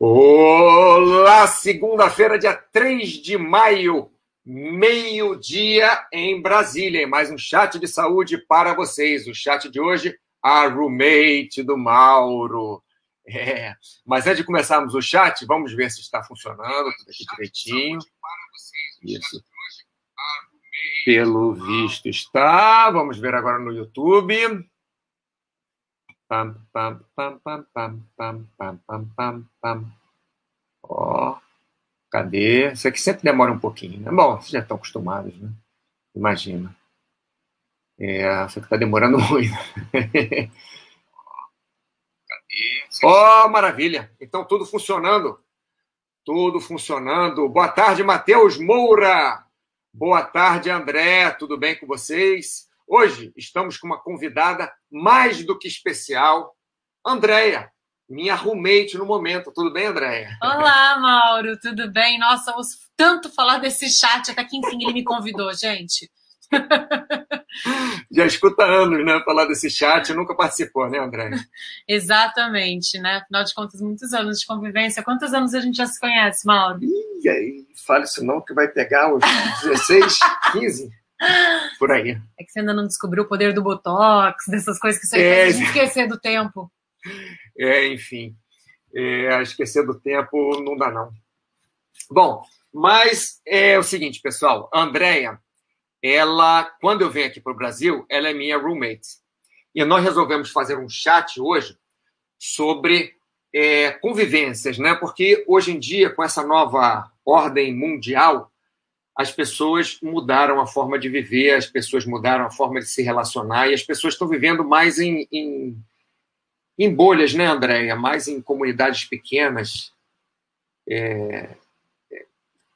Olá, segunda-feira, dia 3 de maio, meio-dia em Brasília. Mais um chat de saúde para vocês. O chat de hoje, a roommate do Mauro. É. Mas antes de começarmos o chat, vamos ver se está funcionando tudo aqui direitinho. Isso. Pelo visto está. Vamos ver agora no YouTube. Pam, pam, pam, pam, pam, pam, pam, pam, pam, pam. Ó, cadê? Isso aqui sempre demora um pouquinho, né? Bom, vocês já estão acostumados, né? Imagina. É, só que está demorando muito. Ó, oh, maravilha! Então, tudo funcionando. Tudo funcionando. Boa tarde, Matheus Moura. Boa tarde, André. Tudo bem com vocês? Hoje estamos com uma convidada mais do que especial, Andréia, minha roommate no momento. Tudo bem, Andréia? Olá, Mauro, tudo bem? Nossa, ouço tanto falar desse chat, até que enfim ele me convidou, gente. Já escuta anos, né? Falar desse chat, nunca participou, né, André? Exatamente, né? Afinal de contas, muitos anos de convivência. Quantos anos a gente já se conhece, Mauro? Ih, aí, fale isso não, que vai pegar os 16, 15. Por aí. É que você ainda não descobriu o poder do Botox, dessas coisas que você é, faz esquecer do tempo. É, enfim. É, esquecer do tempo não dá, não. Bom, mas é o seguinte, pessoal. A Andrea, ela, quando eu venho aqui para o Brasil, ela é minha roommate. E nós resolvemos fazer um chat hoje sobre é, convivências, né? Porque hoje em dia, com essa nova ordem mundial, as pessoas mudaram a forma de viver, as pessoas mudaram a forma de se relacionar e as pessoas estão vivendo mais em, em, em bolhas, né, Andréia? Mais em comunidades pequenas. É, é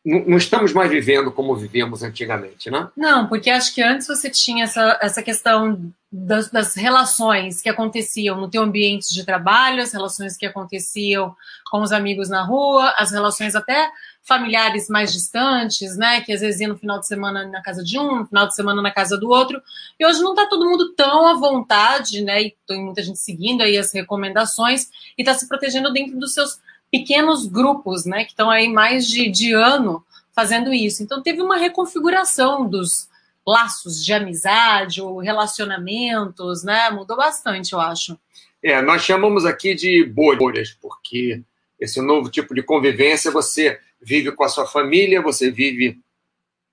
não estamos mais vivendo como vivíamos antigamente, né? Não, porque acho que antes você tinha essa, essa questão das, das, relações que aconteciam no teu ambiente de trabalho, as relações que aconteciam com os amigos na rua, as relações até familiares mais distantes, né? Que às vezes ia no final de semana na casa de um, no final de semana na casa do outro. E hoje não está todo mundo tão à vontade, né? E tem muita gente seguindo aí as recomendações e está se protegendo dentro dos seus pequenos grupos, né? Que estão aí mais de, de ano fazendo isso. Então teve uma reconfiguração dos laços de amizade ou relacionamentos, né? Mudou bastante, eu acho. É, nós chamamos aqui de bolhas, porque esse novo tipo de convivência você vive com a sua família, você vive,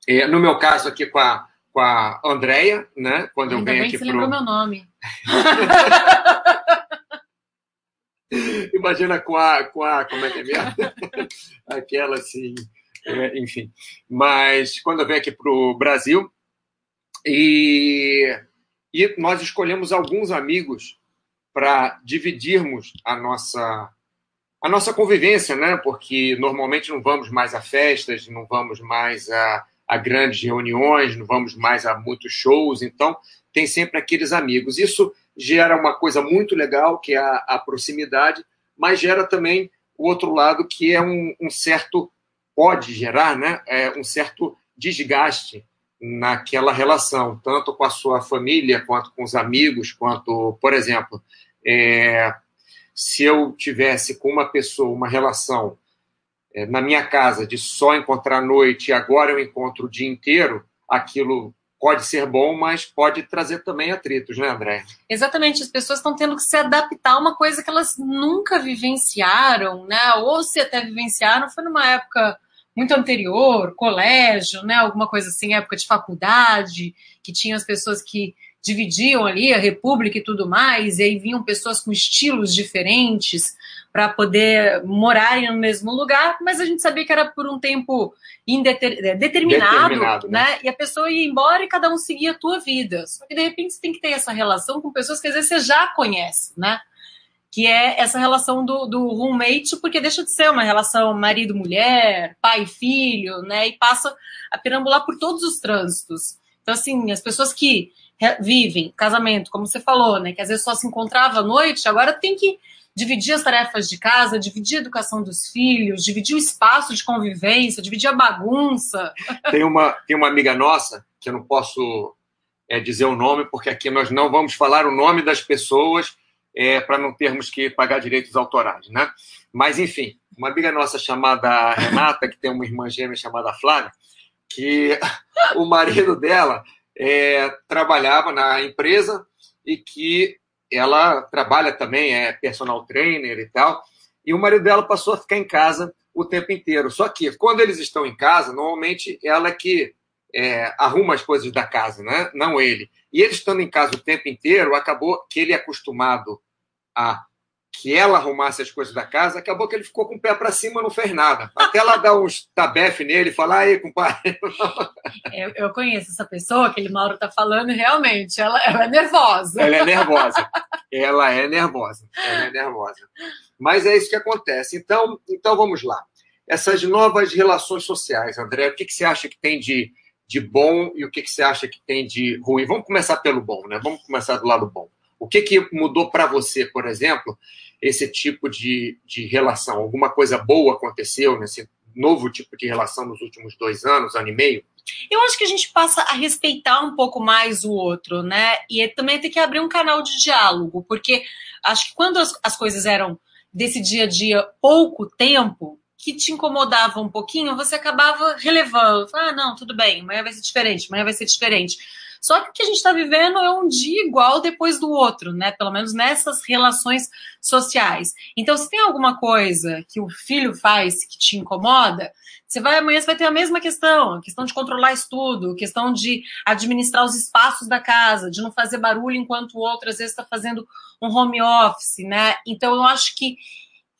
é, no meu caso aqui, com a, com a Andrea, né? Quando Ainda eu venho bem aqui que você pro... lembrou meu nome. Imagina com a, com a. Como é que é mesmo? Aquela assim. É, enfim. Mas quando eu venho aqui para o Brasil, e, e nós escolhemos alguns amigos para dividirmos a nossa a nossa convivência, né? Porque normalmente não vamos mais a festas, não vamos mais a, a grandes reuniões, não vamos mais a muitos shows, então tem sempre aqueles amigos. Isso gera uma coisa muito legal, que é a, a proximidade, mas gera também o outro lado, que é um, um certo, pode gerar, né? É um certo desgaste naquela relação, tanto com a sua família, quanto com os amigos, quanto, por exemplo, é, se eu tivesse com uma pessoa uma relação é, na minha casa de só encontrar à noite e agora eu encontro o dia inteiro, aquilo pode ser bom, mas pode trazer também atritos, né, André? Exatamente, as pessoas estão tendo que se adaptar a uma coisa que elas nunca vivenciaram, né? Ou se até vivenciaram, foi numa época muito anterior, colégio, né? Alguma coisa assim, época de faculdade, que tinha as pessoas que dividiam ali a República e tudo mais, e aí vinham pessoas com estilos diferentes para poder morarem no mesmo lugar, mas a gente sabia que era por um tempo indeter... É, determinado, determinado né? né? E a pessoa ia embora e cada um seguia a tua vida. Só que de repente você tem que ter essa relação com pessoas que às vezes você já conhece, né? Que é essa relação do, do roommate, porque deixa de ser uma relação marido-mulher, pai-filho, né? E passa a perambular por todos os trânsitos. Então, assim, as pessoas que vivem casamento, como você falou, né? Que às vezes só se encontrava à noite, agora tem que dividir as tarefas de casa, dividir a educação dos filhos, dividir o espaço de convivência, dividir a bagunça. Tem uma, tem uma amiga nossa, que eu não posso é, dizer o nome, porque aqui nós não vamos falar o nome das pessoas é, para não termos que pagar direitos autorais, né? Mas, enfim, uma amiga nossa chamada Renata, que tem uma irmã gêmea chamada Flávia, que o marido dela é, trabalhava na empresa e que ela trabalha também, é personal trainer e tal, e o marido dela passou a ficar em casa o tempo inteiro. Só que quando eles estão em casa, normalmente ela é que é, arruma as coisas da casa, né? não ele. E ele estando em casa o tempo inteiro, acabou que ele é acostumado a que ela arrumasse as coisas da casa, acabou que ele ficou com o pé para cima, não fez nada. Até ela dar uns tabefe nele e falar, aí, compadre. Eu, eu, conheço essa pessoa que ele Mauro está falando, realmente, ela, ela, é nervosa. Ela é nervosa. Ela é nervosa. Ela é nervosa. Mas é isso que acontece. Então, então vamos lá. Essas novas relações sociais, André, o que, que você acha que tem de, de bom e o que, que você acha que tem de ruim? Vamos começar pelo bom, né? Vamos começar do lado bom. O que, que mudou para você, por exemplo, esse tipo de, de relação? Alguma coisa boa aconteceu nesse novo tipo de relação nos últimos dois anos, ano e meio? Eu acho que a gente passa a respeitar um pouco mais o outro, né? E também tem que abrir um canal de diálogo, porque acho que quando as, as coisas eram desse dia a dia pouco tempo, que te incomodava um pouquinho, você acabava relevando. Ah, não, tudo bem, amanhã vai ser diferente, amanhã vai ser diferente. Só que o que a gente está vivendo é um dia igual depois do outro, né? Pelo menos nessas relações sociais. Então, se tem alguma coisa que o filho faz que te incomoda, você vai amanhã você vai ter a mesma questão, a questão de controlar estudo, questão de administrar os espaços da casa, de não fazer barulho enquanto o outro às vezes está fazendo um home office, né? Então, eu acho que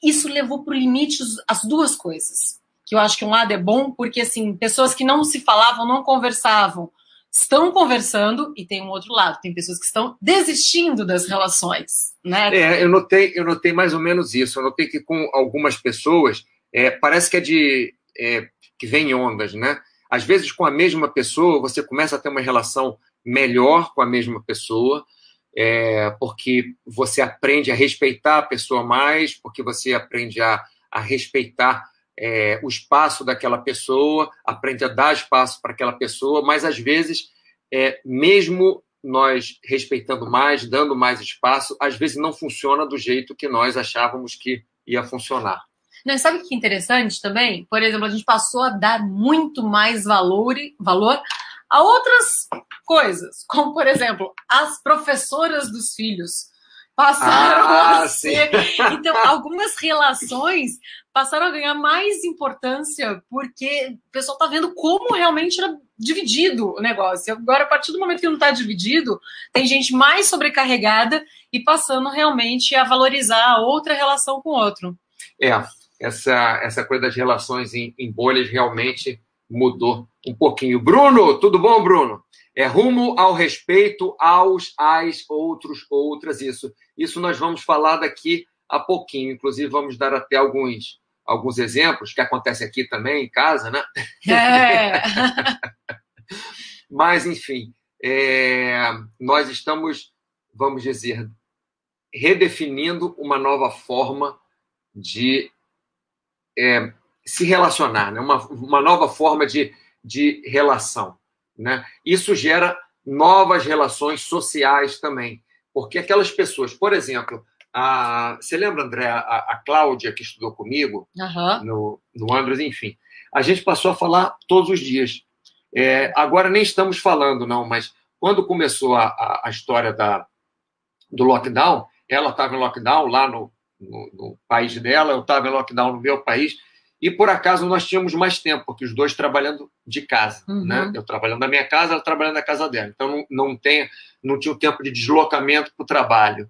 isso levou para o limite as duas coisas. Que eu acho que um lado é bom, porque assim, pessoas que não se falavam, não conversavam, estão conversando e tem um outro lado, tem pessoas que estão desistindo das relações, né? É, eu notei, eu notei mais ou menos isso. Eu notei que com algumas pessoas é, parece que é de é, que vem ondas, né? Às vezes com a mesma pessoa você começa a ter uma relação melhor com a mesma pessoa, é, porque você aprende a respeitar a pessoa mais, porque você aprende a, a respeitar é, o espaço daquela pessoa, aprende a dar espaço para aquela pessoa, mas às vezes, é, mesmo nós respeitando mais, dando mais espaço, às vezes não funciona do jeito que nós achávamos que ia funcionar. Não, sabe o que é interessante também? Por exemplo, a gente passou a dar muito mais valor, valor a outras coisas, como, por exemplo, as professoras dos filhos passaram ah, a ser. Sim. Então, algumas relações passaram a ganhar mais importância porque o pessoal está vendo como realmente era dividido o negócio. Agora, a partir do momento que não está dividido, tem gente mais sobrecarregada e passando realmente a valorizar a outra relação com o outro. É, essa, essa coisa das relações em, em bolhas realmente mudou um pouquinho. Bruno, tudo bom, Bruno? É rumo ao respeito aos, as, outros, outras, isso. Isso nós vamos falar daqui a pouquinho. Inclusive, vamos dar até alguns, alguns exemplos que acontecem aqui também em casa, né? É. Mas, enfim, é, nós estamos, vamos dizer, redefinindo uma nova forma de é, se relacionar, né? uma, uma nova forma de, de relação. Né? Isso gera novas relações sociais também, porque aquelas pessoas, por exemplo, a, você lembra, André, a, a Cláudia, que estudou comigo uhum. no, no Andros, enfim, a gente passou a falar todos os dias. É, agora nem estamos falando, não, mas quando começou a, a, a história da, do lockdown, ela estava em lockdown lá no, no, no país dela, eu estava em lockdown no meu país, e por acaso nós tínhamos mais tempo, porque os dois trabalhando de casa, uhum. né? Eu trabalhando na minha casa, ela trabalhando na casa dela. Então não, não, tem, não tinha o tempo de deslocamento para o trabalho.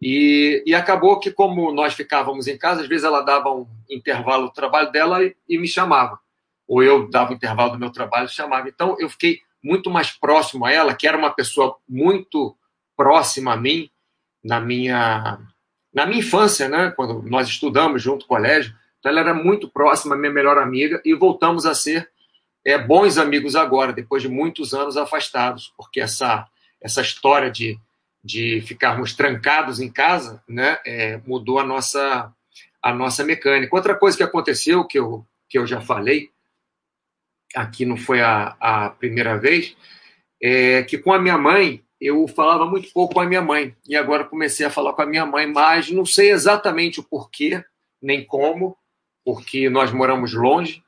E, e, acabou que, como nós ficávamos em casa, às vezes ela dava um intervalo do trabalho dela e, e me chamava. Ou eu dava um intervalo do meu trabalho e chamava. Então eu fiquei muito mais próximo a ela, que era uma pessoa muito próxima a mim, na minha, na minha infância, né? quando nós estudamos junto no colégio então, ela era muito próxima, minha melhor amiga, e voltamos a ser é, bons amigos agora, depois de muitos anos afastados, porque essa, essa história de, de ficarmos trancados em casa né, é, mudou a nossa, a nossa mecânica. Outra coisa que aconteceu, que eu, que eu já falei, aqui não foi a, a primeira vez, é que com a minha mãe eu falava muito pouco com a minha mãe. E agora comecei a falar com a minha mãe mais. Não sei exatamente o porquê, nem como, porque nós moramos longe.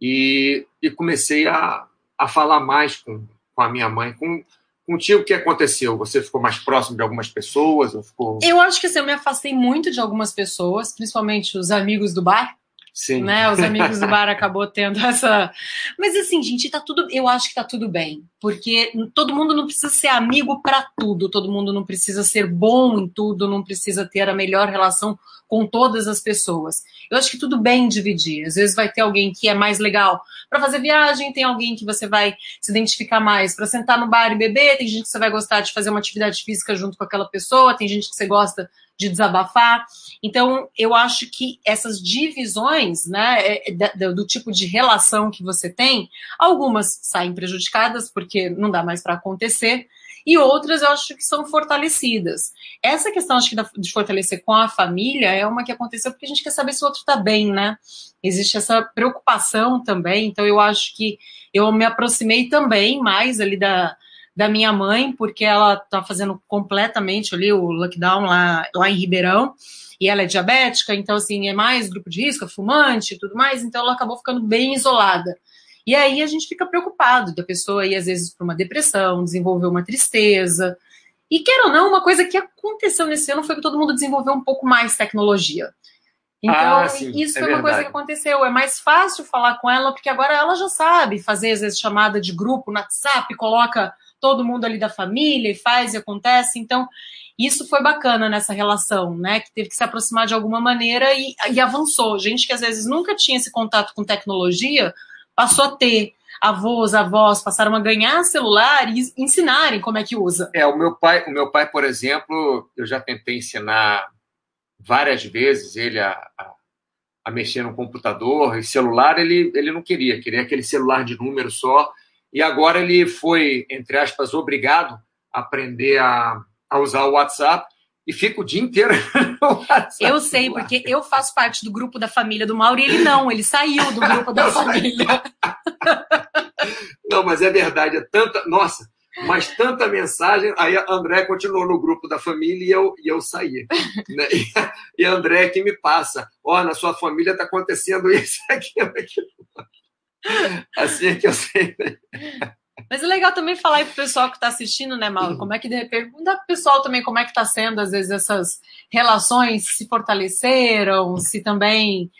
E, e comecei a, a falar mais com, com a minha mãe. Com, contigo, o que aconteceu? Você ficou mais próximo de algumas pessoas? Ou ficou... Eu acho que assim, eu me afastei muito de algumas pessoas, principalmente os amigos do bar. Sim. Né? Os amigos do bar acabou tendo essa. Mas assim, gente, tá tudo. Eu acho que tá tudo bem. Porque todo mundo não precisa ser amigo para tudo, todo mundo não precisa ser bom em tudo, não precisa ter a melhor relação com todas as pessoas. Eu acho que tudo bem dividir. Às vezes vai ter alguém que é mais legal para fazer viagem, tem alguém que você vai se identificar mais para sentar no bar e beber, tem gente que você vai gostar de fazer uma atividade física junto com aquela pessoa, tem gente que você gosta de desabafar. Então, eu acho que essas divisões, né, é, do tipo de relação que você tem, algumas saem prejudicadas porque não dá mais para acontecer, e outras eu acho que são fortalecidas. Essa questão, acho que de fortalecer com a família é uma que aconteceu porque a gente quer saber se o outro está bem, né? Existe essa preocupação também, então eu acho que eu me aproximei também mais ali da, da minha mãe, porque ela está fazendo completamente ali o lockdown lá, lá em Ribeirão, e ela é diabética, então, assim, é mais grupo de risco, é fumante e tudo mais, então ela acabou ficando bem isolada. E aí a gente fica preocupado da pessoa ir, às vezes, para uma depressão, desenvolver uma tristeza. E quer ou não, uma coisa que aconteceu nesse ano foi que todo mundo desenvolveu um pouco mais tecnologia. Então, ah, sim, isso é foi uma verdade. coisa que aconteceu. É mais fácil falar com ela, porque agora ela já sabe fazer, às vezes, chamada de grupo no WhatsApp, coloca todo mundo ali da família e faz e acontece. Então, isso foi bacana nessa relação, né? Que teve que se aproximar de alguma maneira e, e avançou. Gente que às vezes nunca tinha esse contato com tecnologia passou a ter avós, avós passaram a ganhar celular e ensinarem como é que usa. É, o meu pai, o meu pai, por exemplo, eu já tentei ensinar várias vezes ele a, a, a mexer no computador e celular, ele, ele não queria, queria aquele celular de número só e agora ele foi, entre aspas, obrigado a aprender a, a usar o WhatsApp e fica o dia inteiro no WhatsApp. Eu sei, porque eu faço parte do grupo da família do Mauro e ele não, ele saiu do grupo da família. Não, mas é verdade, é tanta. Nossa, mas tanta mensagem. Aí a André continuou no grupo da família e eu, e eu saí. Né? E, a André que me passa: ó, oh, na sua família está acontecendo isso, aquilo, aquilo. Assim é que eu sei. Né? Mas é legal também falar aí pro pessoal que está assistindo, né, Mauro? Como é que pergunta pro pessoal também como é que está sendo, às vezes, essas relações se fortaleceram, se também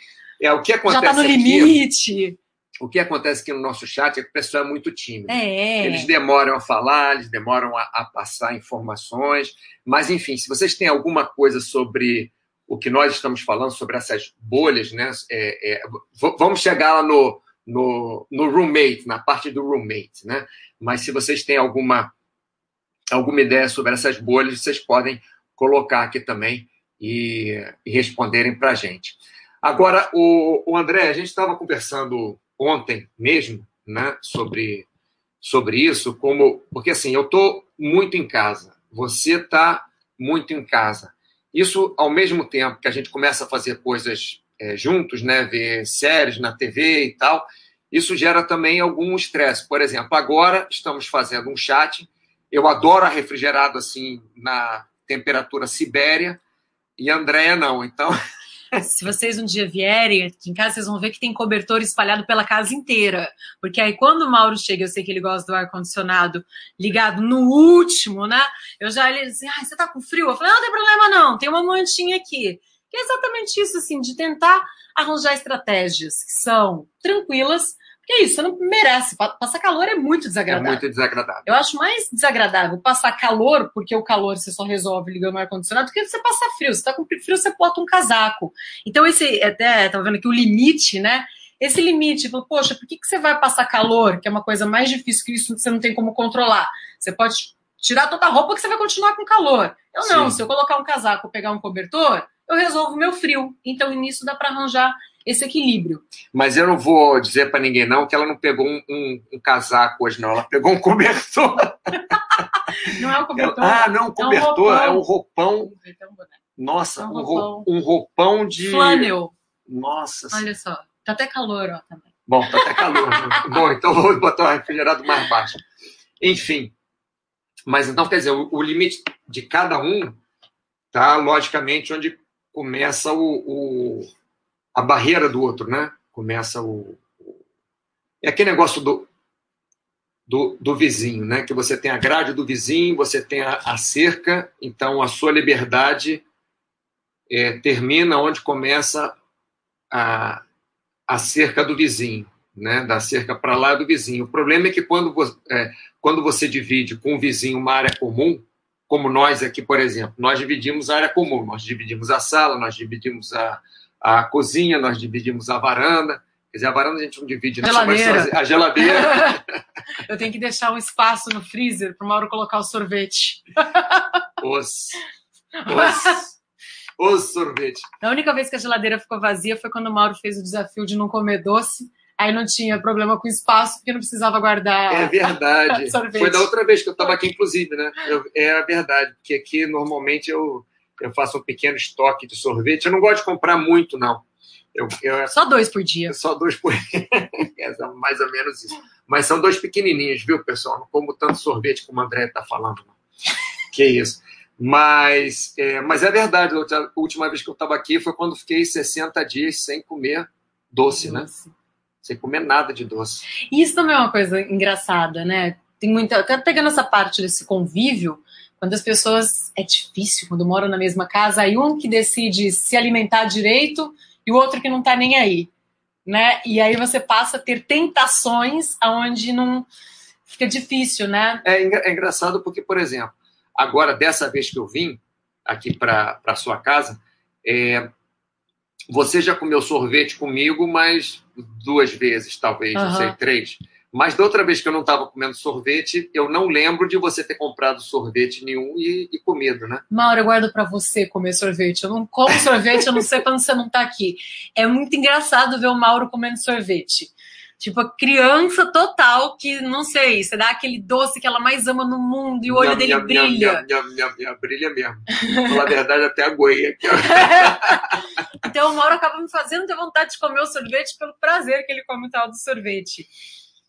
é, o que acontece já está no limite. Aqui, o que acontece aqui no nosso chat é que o pessoal é muito tímido. É. Eles demoram a falar, eles demoram a, a passar informações. Mas, enfim, se vocês têm alguma coisa sobre o que nós estamos falando, sobre essas bolhas, né? É, é, vamos chegar lá no, no, no roommate, na parte do roommate, né? Mas se vocês têm alguma, alguma ideia sobre essas bolhas, vocês podem colocar aqui também e, e responderem para a gente. Agora, o, o André, a gente estava conversando ontem mesmo, né, sobre, sobre isso, como porque assim, eu estou muito em casa, você está muito em casa. Isso, ao mesmo tempo que a gente começa a fazer coisas é, juntos, né, ver séries na TV e tal, isso gera também algum estresse. Por exemplo, agora estamos fazendo um chat. Eu adoro a refrigerado assim na temperatura Sibéria e a Andréia não. Então, se vocês um dia vierem aqui em casa, vocês vão ver que tem cobertor espalhado pela casa inteira. Porque aí, quando o Mauro chega, eu sei que ele gosta do ar-condicionado ligado no último, né? Eu já ele diz, ah, você tá com frio? Eu falei, não, não tem problema não, tem uma mantinha aqui. Que é exatamente isso, assim, de tentar arranjar estratégias que são tranquilas, porque é isso, você não merece. Passar calor é muito desagradável. É muito desagradável. Eu acho mais desagradável passar calor, porque o calor você só resolve ligando o ar-condicionado, do que você passar frio. Você tá com frio, você bota um casaco. Então, esse, até, tá vendo aqui o limite, né? Esse limite, poxa, por que, que você vai passar calor, que é uma coisa mais difícil que isso você não tem como controlar? Você pode tirar toda a roupa que você vai continuar com calor. Eu não, Sim. se eu colocar um casaco, pegar um cobertor, eu resolvo meu frio. Então, nisso dá para arranjar esse equilíbrio. Mas eu não vou dizer para ninguém não que ela não pegou um, um, um, casaco hoje, não. Ela pegou um cobertor. não é um cobertor. ah, não, um cobertor. É um roupão. É um Nossa, é um roupão. um roupão de. Flânel. Nossa. Olha só. Tá até calor, ó, também. Bom, tá até calor. Bom, então vou botar o refrigerado mais baixo. Enfim. Mas então, quer dizer, o, o limite de cada um tá logicamente onde começa o, o, a barreira do outro, né? Começa o, o é aquele negócio do, do, do, vizinho, né? Que você tem a grade do vizinho, você tem a, a cerca, então a sua liberdade é, termina onde começa a, a cerca do vizinho, né? Da cerca para lá do vizinho. O problema é que quando, é, quando você divide com o vizinho uma área comum, como nós aqui, por exemplo, nós dividimos a área comum, nós dividimos a sala, nós dividimos a, a cozinha, nós dividimos a varanda. Quer dizer, a varanda a gente não divide, não geladeira. a geladeira. Eu tenho que deixar um espaço no freezer para o Mauro colocar o sorvete. Os, os, os sorvete. A única vez que a geladeira ficou vazia foi quando o Mauro fez o desafio de não comer doce Aí não tinha problema com espaço, porque não precisava guardar. É verdade. Foi da outra vez que eu estava aqui, inclusive, né? Eu, é verdade, porque aqui normalmente eu, eu faço um pequeno estoque de sorvete. Eu não gosto de comprar muito, não. Eu, eu, só dois por dia. Só dois por dia. é mais ou menos isso. Mas são dois pequenininhos, viu, pessoal? Não como tanto sorvete como o André está falando. Não. Que isso. Mas é, mas é verdade. A última vez que eu estava aqui foi quando fiquei 60 dias sem comer doce, né? Nossa. né? Sem comer nada de doce. Isso também é uma coisa engraçada, né? Tem muita. Até pegando essa parte desse convívio, quando as pessoas. É difícil, quando moram na mesma casa, aí um que decide se alimentar direito e o outro que não tá nem aí. Né? E aí você passa a ter tentações aonde não fica difícil, né? É, é engraçado porque, por exemplo, agora dessa vez que eu vim aqui para sua casa, é, você já comeu sorvete comigo, mas duas vezes, talvez, uhum. não sei, três. Mas da outra vez que eu não estava comendo sorvete, eu não lembro de você ter comprado sorvete nenhum e, e comido, né? Mauro, eu guardo para você comer sorvete. Eu não como sorvete, eu não sei quando você não está aqui. É muito engraçado ver o Mauro comendo sorvete. Tipo, a criança total que, não sei, você dá aquele doce que ela mais ama no mundo e o olho minha, dele minha, brilha. Minha, brilha mesmo. Na verdade, até a goia. então o Mauro acaba me fazendo ter vontade de comer o sorvete pelo prazer que ele come o tal do sorvete.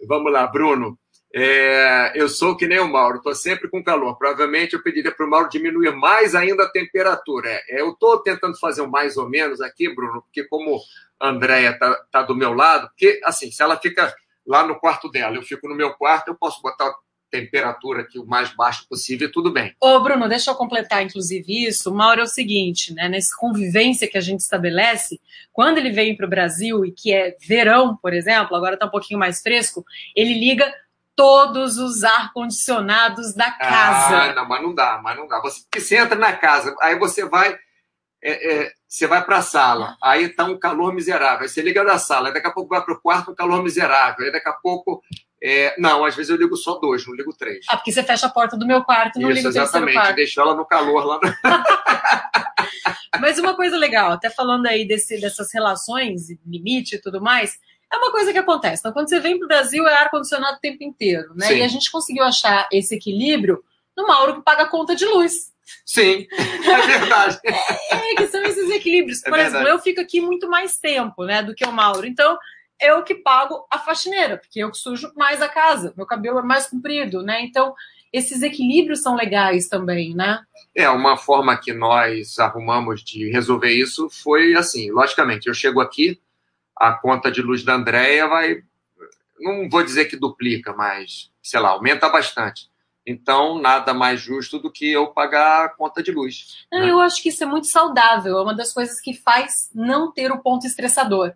Vamos lá, Bruno. É, eu sou que nem o Mauro, estou sempre com calor. Provavelmente eu pediria para o Mauro diminuir mais ainda a temperatura. É, eu estou tentando fazer um mais ou menos aqui, Bruno, porque como Andréia tá, tá do meu lado, porque assim, se ela fica lá no quarto dela, eu fico no meu quarto, eu posso botar a temperatura aqui o mais baixo possível e tudo bem. Ô, Bruno, deixa eu completar, inclusive, isso. O Mauro é o seguinte, né? Nessa convivência que a gente estabelece, quando ele vem para o Brasil e que é verão, por exemplo, agora está um pouquinho mais fresco, ele liga todos os ar-condicionados da casa. Ah, não, mas não dá, mas não dá. Você, você entra na casa, aí você vai é, é, você vai para a sala, aí está um calor miserável. Aí você liga da sala, aí daqui a pouco vai para o quarto, um calor miserável. Aí daqui a pouco. É... Não, às vezes eu ligo só dois, não ligo três. Ah, porque você fecha a porta do meu quarto e não Isso, liga o exatamente, quarto. ela no calor lá. No... Mas uma coisa legal, até falando aí desse, dessas relações, limite e tudo mais, é uma coisa que acontece. Então, quando você vem para o Brasil, é ar-condicionado o tempo inteiro, né? Sim. E a gente conseguiu achar esse equilíbrio no Mauro que paga a conta de luz. Sim, é verdade. equilíbrios. É Por exemplo, eu fico aqui muito mais tempo, né, do que o Mauro. Então, eu que pago a faxineira, porque eu que sujo mais a casa, meu cabelo é mais comprido, né? Então, esses equilíbrios são legais também, né? É, uma forma que nós arrumamos de resolver isso foi assim, logicamente, eu chego aqui, a conta de luz da Andréia vai, não vou dizer que duplica, mas, sei lá, aumenta bastante. Então, nada mais justo do que eu pagar a conta de luz. Não, né? Eu acho que isso é muito saudável. É uma das coisas que faz não ter o ponto estressador.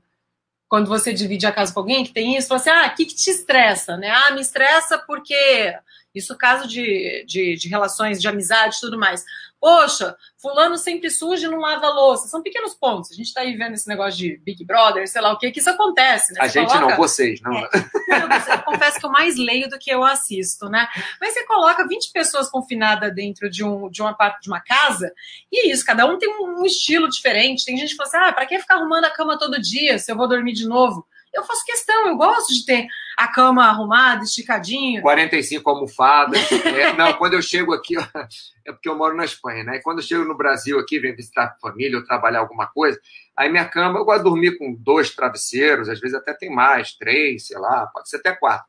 Quando você divide a casa com alguém que tem isso, você fala assim: ah, o que, que te estressa? Né? Ah, me estressa porque isso caso de, de, de relações de amizade e tudo mais. Poxa, fulano sempre suja e não lava a louça. São pequenos pontos. A gente está aí vendo esse negócio de Big Brother, sei lá o que, que isso acontece. Né? a gente coloca... não, vocês, não. É, eu, eu confesso que eu mais leio do que eu assisto, né? Mas você coloca 20 pessoas confinadas dentro de, um, de uma parte de uma casa, e é isso, cada um tem um, um estilo diferente. Tem gente que fala assim: ah, para que ficar arrumando a cama todo dia se eu vou dormir de novo? Eu faço questão, eu gosto de ter a cama arrumada, esticadinho. 45 almofadas. é, não, quando eu chego aqui, é porque eu moro na Espanha, né? Quando eu chego no Brasil aqui, venho visitar a família ou trabalhar alguma coisa, aí minha cama, eu gosto de dormir com dois travesseiros, às vezes até tem mais, três, sei lá, pode ser até quatro.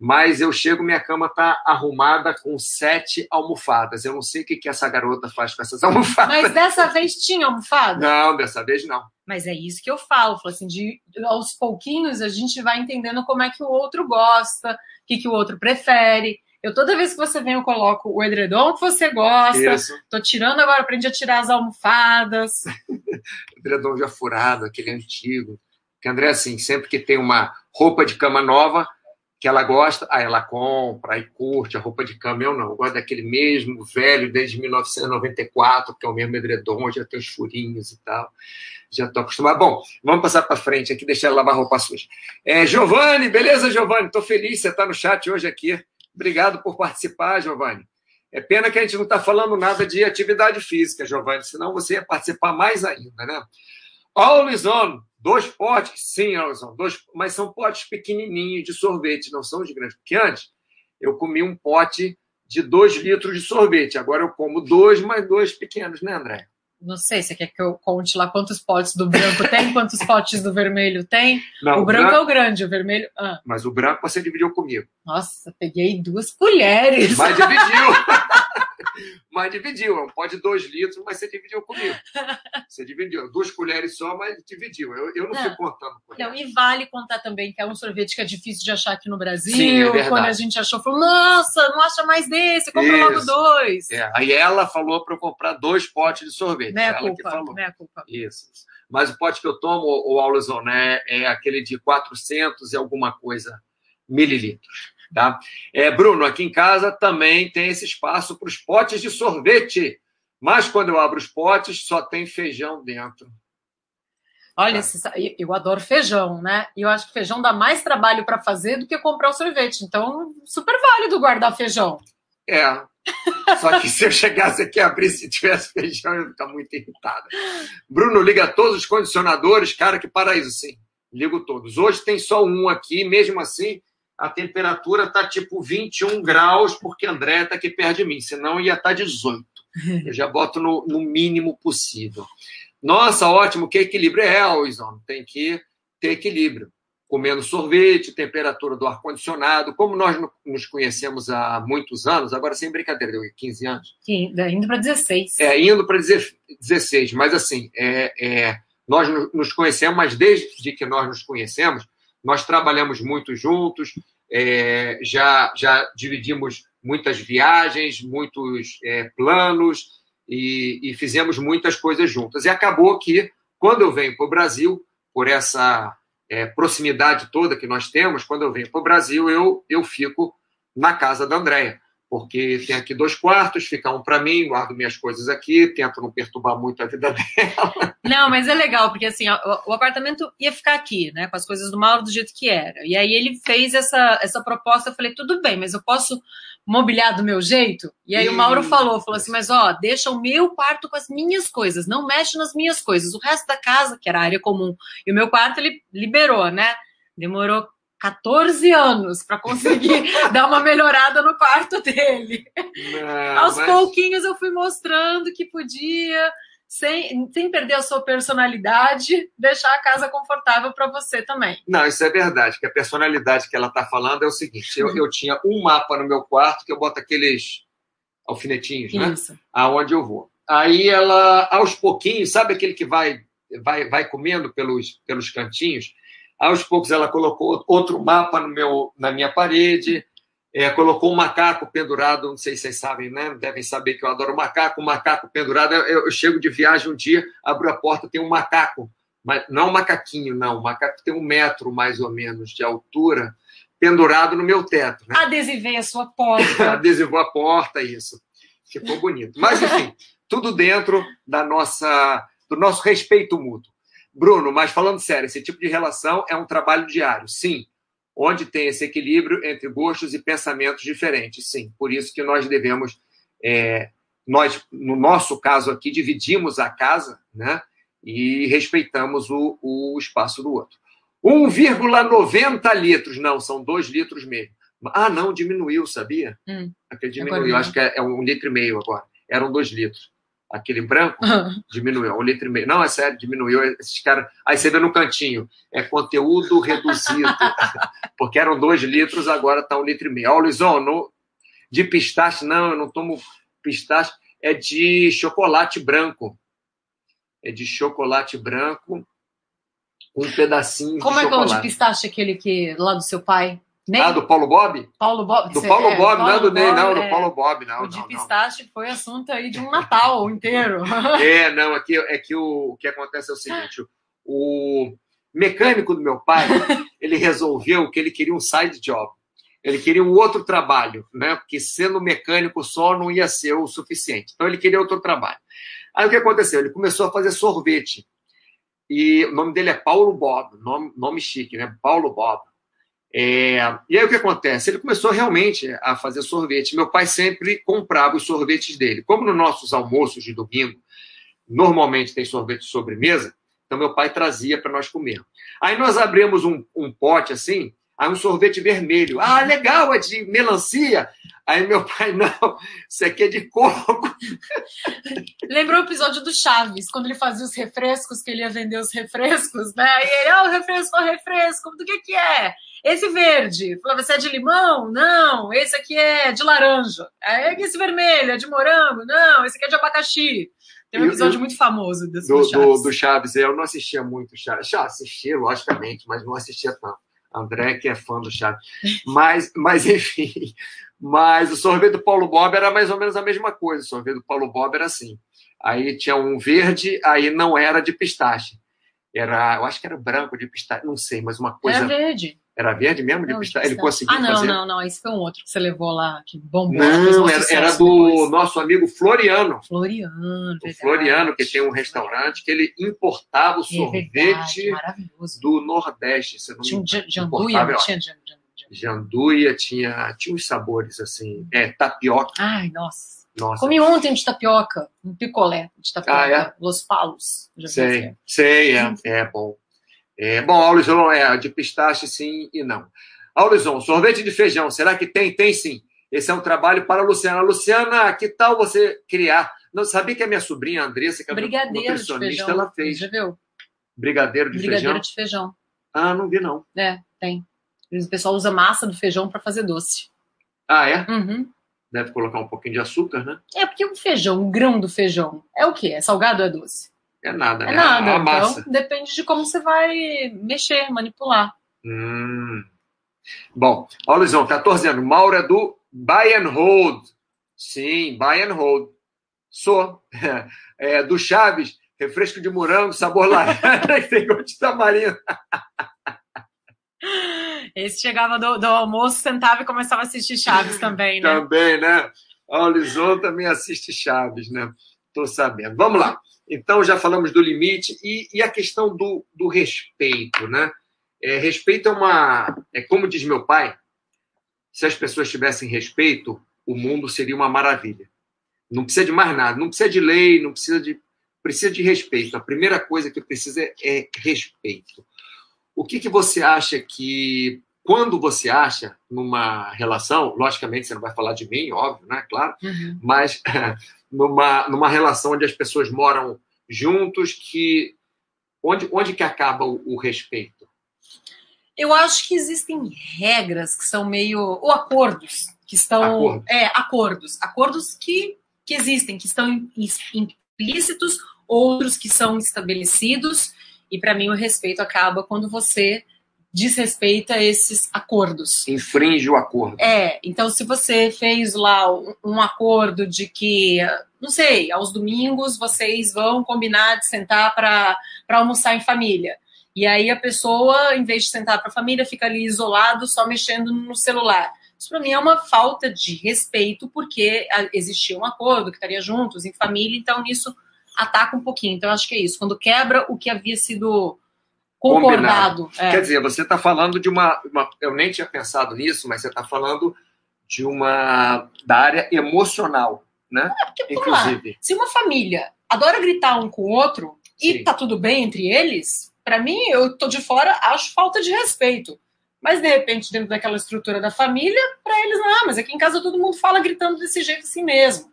Mas eu chego, minha cama está arrumada com sete almofadas. Eu não sei o que, que essa garota faz com essas almofadas. Mas dessa vez tinha almofada? Não, dessa vez não. Mas é isso que eu falo, falo assim, de aos pouquinhos a gente vai entendendo como é que o outro gosta, o que, que o outro prefere. Eu toda vez que você vem, eu coloco o edredom que você gosta. Isso. Tô tirando agora, aprendi a tirar as almofadas. edredom já furado, aquele antigo. Que André, assim, sempre que tem uma roupa de cama nova que ela gosta, aí ela compra, aí curte a roupa de cama. Eu não, eu gosto daquele mesmo velho desde 1994, que é o mesmo edredom, já tem os furinhos e tal. Já estou acostumado. Bom, vamos passar para frente aqui, deixar ela lavar roupa suja. É, Giovanni, beleza, Giovanni? Estou feliz, você está no chat hoje aqui. Obrigado por participar, Giovanni. É pena que a gente não está falando nada de atividade física, Giovanni, senão você ia participar mais ainda, né? Always on, dois potes, sim, always on, dois, mas são potes pequenininhos de sorvete, não são de grandes. Porque antes eu comi um pote de dois litros de sorvete, agora eu como dois mais dois pequenos, né, André? Não sei, você quer que eu conte lá quantos potes do branco tem, quantos potes do vermelho tem? Não, o branco, branco, é o grande, o vermelho. Ah. Mas o branco você dividiu comigo. Nossa, peguei duas colheres. Mas dividiu. mas dividiu. É um pó de dois litros, mas você dividiu comigo. Você dividiu. Duas colheres só, mas dividiu. Eu, eu não, não fico contando. Não, e vale contar também que é um sorvete que é difícil de achar aqui no Brasil. Sim, é Quando a gente achou, falou: nossa, não acha mais desse, compra Isso. logo dois. É. Aí ela falou para eu comprar dois potes de sorvete. Não é ela culpa, que falou. Não é culpa. Isso. Mas o pote que eu tomo, o Aulazon, né, é aquele de 400 e alguma coisa mililitros. Tá? É, Bruno, aqui em casa também tem esse espaço para os potes de sorvete. Mas quando eu abro os potes, só tem feijão dentro. Olha, tá. eu adoro feijão, né? E eu acho que feijão dá mais trabalho para fazer do que comprar o sorvete. Então, super válido guardar feijão. É. Só que se eu chegasse aqui e abrisse e tivesse feijão, eu ia ficar muito irritada. Bruno, liga todos os condicionadores. Cara, que paraíso, sim. Ligo todos. Hoje tem só um aqui, mesmo assim, a temperatura está tipo 21 graus, porque André está aqui perto de mim, senão ia estar tá 18. Eu já boto no, no, mínimo possível. Nossa, ótimo, que equilíbrio é, Alison? Tem que ter equilíbrio. Comendo sorvete, temperatura do ar-condicionado. Como nós nos conhecemos há muitos anos, agora sem brincadeira, deu 15 anos? Indo para 16. É, indo para 16. Mas assim, é, é, nós nos conhecemos, mas desde que nós nos conhecemos, nós trabalhamos muito juntos, é, já, já dividimos muitas viagens, muitos é, planos e, e, fizemos muitas coisas juntas. E acabou que, quando eu venho para o Brasil, por essa é, proximidade toda que nós temos, quando eu venho para o Brasil, eu, eu fico na casa da Andréia porque tem aqui dois quartos, fica um para mim, guardo minhas coisas aqui, tento não perturbar muito a vida dela. Não, mas é legal, porque assim, o, apartamento ia ficar aqui, né, com as coisas do Mauro do jeito que era. E aí ele fez essa, essa proposta, eu falei, tudo bem, mas eu posso mobiliar do meu jeito? E aí o Mauro falou, falou assim, mas ó, deixa o meu quarto com as minhas coisas, não mexe nas minhas coisas. O resto da casa, que era a área comum, e o meu quarto ele liberou, né? Demorou 14 anos para conseguir dar uma melhorada no quarto dele. Não, Aos mas... pouquinhos eu fui mostrando que podia, sem, sem perder a sua personalidade, deixar a casa confortável para você também. Não, isso é verdade, que a personalidade que ela está falando é o seguinte: eu, eu tinha um mapa no meu quarto que eu boto aqueles alfinetinhos, né? Isso. Aonde eu vou. Aí ela, aos pouquinhos, sabe aquele que vai vai, vai comendo pelos, pelos cantinhos? Aos poucos, ela colocou outro mapa no meu, na minha parede, é, colocou um macaco pendurado. Não sei se vocês sabem, né? Devem saber que eu adoro macaco. Um macaco pendurado. Eu, eu chego de viagem um dia, abro a porta, tem um macaco. Mas não um macaquinho, não. O macaco tem um metro mais ou menos de altura, pendurado no meu teto. Né? Adesivei a sua porta. Adesivou a porta, isso. Ficou bonito. Mas, enfim, tudo dentro da nossa, do nosso respeito mútuo. Bruno, mas falando sério, esse tipo de relação é um trabalho diário, sim. Onde tem esse equilíbrio entre gostos e pensamentos diferentes, sim. Por isso que nós devemos, é, nós, no nosso caso aqui, dividimos a casa, né? E respeitamos o, o espaço do outro. 1,90 litros, não, são 2 litros mesmo. Ah, não, diminuiu, sabia? Hum, Diminuiu, acho que é, é um litro e meio agora. Eram 2 litros. Aquele branco, diminuiu, um litro e meio. Não, é sério, diminuiu. Esses caras. Aí você vê no cantinho, é conteúdo reduzido. Porque eram dois litros, agora está um litro e meio. Ó, Luizão, no... de pistache, não, eu não tomo pistache, é de chocolate branco. É de chocolate branco um pedacinho Como de é que é o chocolate. de pistache aquele que lá do seu pai? Nem? Ah, do Paulo Bob? Paulo Bob. Do Paulo é, Bob, não é do Ney, Bob, não, do é. Paulo Bob, não. O de não, não. pistache foi assunto aí de um Natal inteiro. É, não, aqui é que o, o que acontece é o seguinte: o mecânico do meu pai, ele resolveu que ele queria um side job. Ele queria um outro trabalho, né? Porque sendo mecânico só não ia ser o suficiente. Então ele queria outro trabalho. Aí o que aconteceu? Ele começou a fazer sorvete. E o nome dele é Paulo Bob, nome, nome chique, né? Paulo Bob. É, e aí o que acontece? Ele começou realmente a fazer sorvete. Meu pai sempre comprava os sorvetes dele. Como nos nossos almoços de domingo, normalmente tem sorvete de sobremesa, então meu pai trazia para nós comer. Aí nós abrimos um, um pote assim, aí um sorvete vermelho. Ah, legal, é de melancia. Aí meu pai, não, isso aqui é de coco. Lembrou o episódio do Chaves, quando ele fazia os refrescos, que ele ia vender os refrescos, né? E ele, ah, o refresco, o refresco, do que que é? Esse verde. Falava, você é de limão? Não. Esse aqui é de laranja. Aí esse vermelho é de morango? Não. Esse aqui é de abacaxi. Tem um episódio muito famoso desse do, do do, Chaves. do Chaves. Eu não assistia muito Chaves. Já assistia, logicamente, mas não assistia tanto. André, que é fã do Chaves. Mas, mas enfim. Mas o sorvete do Paulo Bob era mais ou menos a mesma coisa. O sorvete do Paulo Bob era assim. Aí tinha um verde, aí não era de pistache. Era, eu acho que era branco de pistache, não sei, mas uma coisa. Era verde. Era verde mesmo de pistache? Ele conseguiu Ah, não, fazer? não, não. Esse foi um outro que você levou lá, que bombou. Não, era, era do depois. nosso amigo Floriano. Floriano. O. Floriano, que tem um restaurante que ele importava o É sorvete maravilhoso. do Nordeste. Eu não Tinha um janduia, não tinha jan- jan- jan- Janduia, tinha, tinha uns sabores assim. É, tapioca. Ai, nossa. Nossa. Comi ontem de tapioca, um picolé de tapioca. Ah, é? Los Palos. Já Sei, sei, é, é bom. É bom, Aulison, é de pistache sim e não. Aulison, sorvete de feijão, será que tem? Tem sim. Esse é um trabalho para a Luciana. Luciana, que tal você criar? Não sabia que a minha sobrinha Andressa, que é Brigadeiro de nutricionista, ela fez Já viu? brigadeiro de Brigadeiro feijão. de feijão. Ah, não vi não. É, tem. O pessoal usa massa do feijão para fazer doce. Ah, é? Uhum. Deve colocar um pouquinho de açúcar, né? É porque o feijão, o grão do feijão, é o quê? É salgado ou é doce? É nada, É né? nada. A massa. Então depende de como você vai mexer, manipular. Hum. Bom, ó, Luizão, 14 anos. Mauro é do Buy and Hold. Sim, Buy and Hold. Sou. É, do Chaves, refresco de morango, sabor laranja, tem gosto de tamarindo. Esse chegava do, do almoço, sentava e começava a assistir Chaves também, né? Também, né? Ó, O Luizão também assiste Chaves, né? Tô sabendo. Vamos lá. Então, já falamos do limite e, e a questão do, do respeito, né? É, respeito é uma. É como diz meu pai: se as pessoas tivessem respeito, o mundo seria uma maravilha. Não precisa de mais nada, não precisa de lei, não precisa de. Precisa de respeito. A primeira coisa que precisa é, é respeito. O que, que você acha que. Quando você acha numa relação, logicamente você não vai falar de mim, óbvio, né? Claro, Uhum. mas numa, numa relação onde as pessoas moram juntos, que onde, onde que acaba o, o respeito? Eu acho que existem regras que são meio. ou acordos que estão. Acordos. É, acordos. Acordos que, que existem, que estão im- implícitos, outros que são estabelecidos. E para mim o respeito acaba quando você desrespeita esses acordos. Infringe o acordo. É, então se você fez lá um, acordo de que, não sei, aos domingos vocês vão combinar de sentar para almoçar em família. E aí a pessoa, em vez de sentar para a família, fica ali isolado, só mexendo no celular. Isso para mim é uma falta de respeito, porque existia um acordo que estaria juntos, em família, então isso ataca um pouquinho. Então acho que é isso. Quando quebra o que havia sido concordado. é. Quer dizer, você está falando de uma, uma- Eu nem tinha pensado nisso, mas você está falando de uma. da área emocional, né? Porque, vamos lá, Inclusive. se uma família adora gritar um com o outro e Sim. tá tudo bem entre eles, pra mim, eu tô de fora, acho falta de respeito. Mas, de repente, dentro daquela estrutura da família, pra eles, não, mas aqui em casa todo mundo fala gritando desse jeito assim mesmo.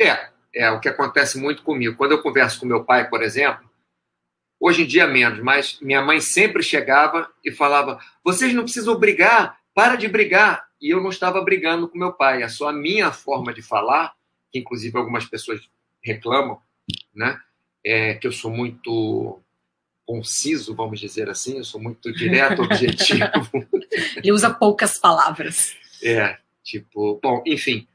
É, é o que acontece muito comigo. Quando eu converso com meu pai, por exemplo, hoje em dia menos, mas minha mãe sempre chegava e falava: vocês não precisam brigar, para de brigar. E eu não estava brigando com meu pai, é só a minha forma de falar, que inclusive algumas pessoas reclamam, né? É, que eu sou muito conciso, vamos dizer assim, eu sou muito direto, objetivo. Ele usa poucas palavras. É, tipo, bom, enfim.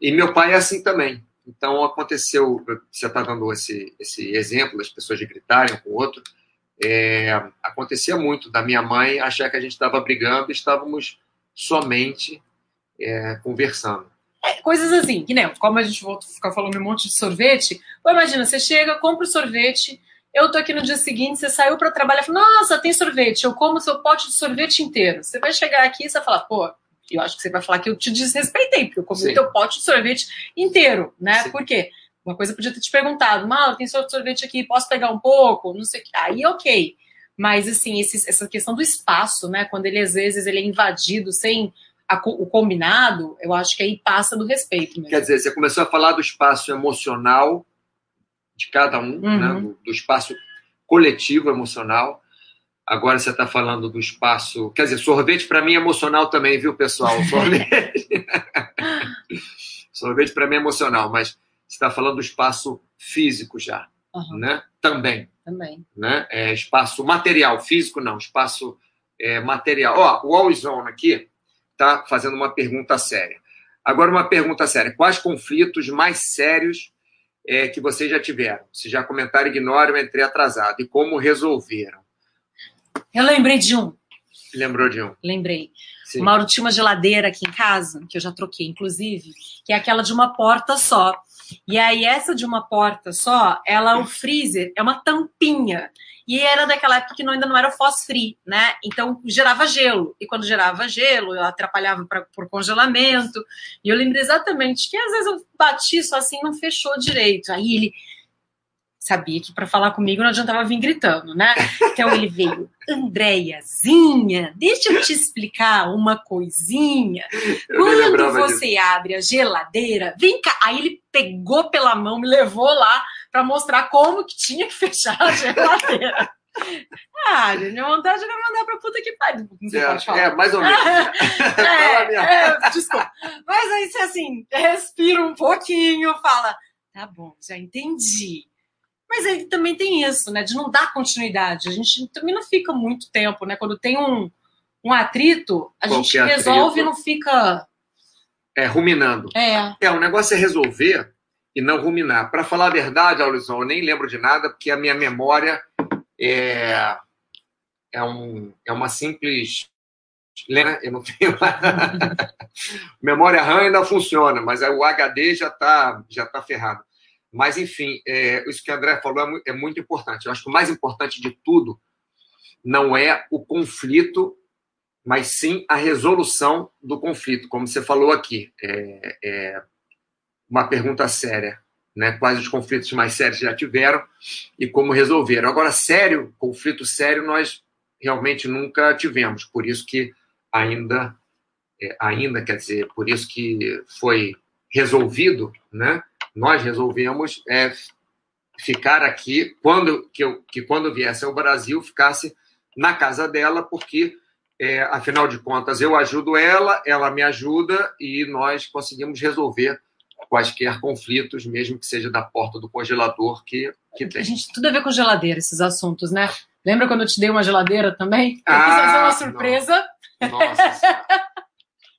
E meu pai é assim também. Então aconteceu, você está dando esse, esse exemplo das pessoas de gritarem um com o outro. É, acontecia muito da minha mãe achar que a gente estava brigando e estávamos somente é, conversando. É, coisas assim, que nem, como a gente volta a ficar falando um monte de sorvete, imagina, você chega, compra o sorvete, eu tô aqui no dia seguinte, você saiu para trabalhar fala, nossa, tem sorvete, eu como seu pote de sorvete inteiro. Você vai chegar aqui e você vai falar, pô, eu acho que você vai falar que eu te desrespeitei, porque eu comi o teu pote de sorvete inteiro, né? Sim. Por quê? Uma coisa podia ter te perguntado, Mal, tem sorvete aqui, posso pegar um pouco? Não sei o que. Aí, ok. Mas, assim, esse, essa questão do espaço, né? Quando ele, às vezes, ele é invadido sem a, o combinado, eu acho que aí passa do respeito mesmo. Quer dizer, você começou a falar do espaço emocional de cada um, né? uhum. né? do, do espaço coletivo emocional. Agora você está falando do espaço. Quer dizer, sorvete para mim é emocional também, viu, pessoal? Sorvete. sorvete para mim é emocional, mas você está falando do espaço físico já, uhum. né? Também. Também. Né? É, espaço material, físico não, espaço é, material. Ó, o Alzone aqui está fazendo uma pergunta séria. Agora, uma pergunta séria. Quais conflitos mais sérios é, que vocês já tiveram? Se já comentaram, ignoram, entrei atrasado. E como resolveram? Eu lembrei de um. Lembrou de um? Lembrei. Sim. O Mauro tinha uma geladeira aqui em casa, que eu já troquei, inclusive, que é aquela de uma porta só. E aí, essa de uma porta só, ela, o freezer, é uma tampinha. E era daquela época que ainda não era fósforo, né? Então gerava gelo. E quando gerava gelo, eu atrapalhava pra, por congelamento. E eu lembro exatamente que às vezes eu bati só assim, não fechou direito. Aí ele sabia que para falar comigo não adiantava vir gritando, né? Então ele veio, Andréiazinha, deixa eu te explicar uma coisinha. Quando você disso. abre a geladeira, vem cá. Aí ele pegou pela mão, me levou lá para mostrar como que tinha que fechar a geladeira. Ah, gente, a vontade era mandar pra puta que pariu. Não sei é, pode falar. É, mais ou menos. é, é, desculpa. Mas aí você, assim, respira um pouquinho, fala, tá bom, já entendi. Mas aí também tem isso, né? De não dar continuidade. A gente também não fica muito tempo, né? Quando tem um, um atrito, a Qualquer gente resolve e não fica. É, ruminando. É. É, o negócio é resolver e não ruminar. Para falar a verdade, Aulison, eu nem lembro de nada, porque a minha memória é, é, um, é uma simples. Né? Eu não tenho. memória RAM ainda funciona, mas o HD já está já tá ferrado. Mas, enfim, é, isso que o André falou é, é muito importante. Eu acho que o mais importante de tudo não é o conflito, mas sim a resolução do conflito, como você falou aqui. É, é uma pergunta séria. Né? Quais os conflitos mais sérios já tiveram e como resolveram. Agora, sério, conflito sério, nós realmente nunca tivemos. Por isso que ainda, é, ainda quer dizer, por isso que foi resolvido, né? Nós resolvemos é, ficar aqui, quando que, eu, que quando viesse ao Brasil, ficasse na casa dela, porque, é, afinal de contas, eu ajudo ela, ela me ajuda e nós conseguimos resolver quaisquer conflitos, mesmo que seja da porta do congelador que, que tem. A gente tudo a ver com geladeira, esses assuntos, né? Lembra quando eu te dei uma geladeira também? Eu ah, fazer uma surpresa. Nossa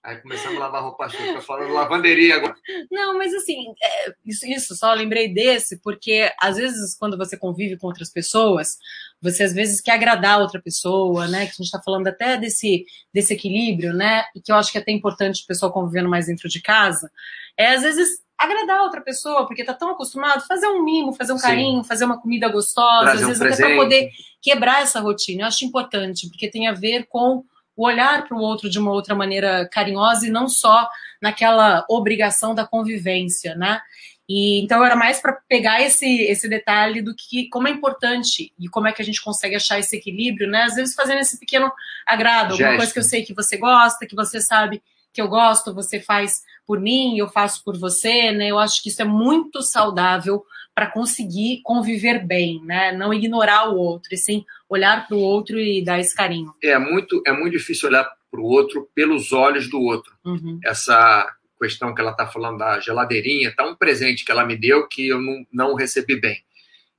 Aí começamos a lavar roupa suja, falando lavanderia agora. Não, mas assim, é, isso, isso, só lembrei desse, porque às vezes quando você convive com outras pessoas, você às vezes quer agradar outra pessoa, né? Que a gente está falando até desse, desse equilíbrio, né? E que eu acho que é até importante o pessoal convivendo mais dentro de casa, é às vezes agradar outra pessoa, porque tá tão acostumado fazer um mimo, fazer um Sim. carinho, fazer uma comida gostosa, Trazer às vezes um até para poder quebrar essa rotina. Eu acho importante, porque tem a ver com o olhar para o outro de uma outra maneira carinhosa e não só naquela obrigação da convivência, né? E então era mais para pegar esse, esse detalhe do que como é importante e como é que a gente consegue achar esse equilíbrio, né? Às vezes fazendo esse pequeno agrado, alguma Gesto. coisa que eu sei que você gosta, que você sabe que eu gosto, você faz por mim, eu faço por você, né? Eu acho que isso é muito saudável para conseguir conviver bem, né? Não ignorar o outro, e sim olhar para o outro e dar esse carinho. É muito, é muito difícil olhar para o outro pelos olhos do outro. Uhum. Essa questão que ela está falando da geladeirinha, tá um presente que ela me deu que eu não, não recebi bem.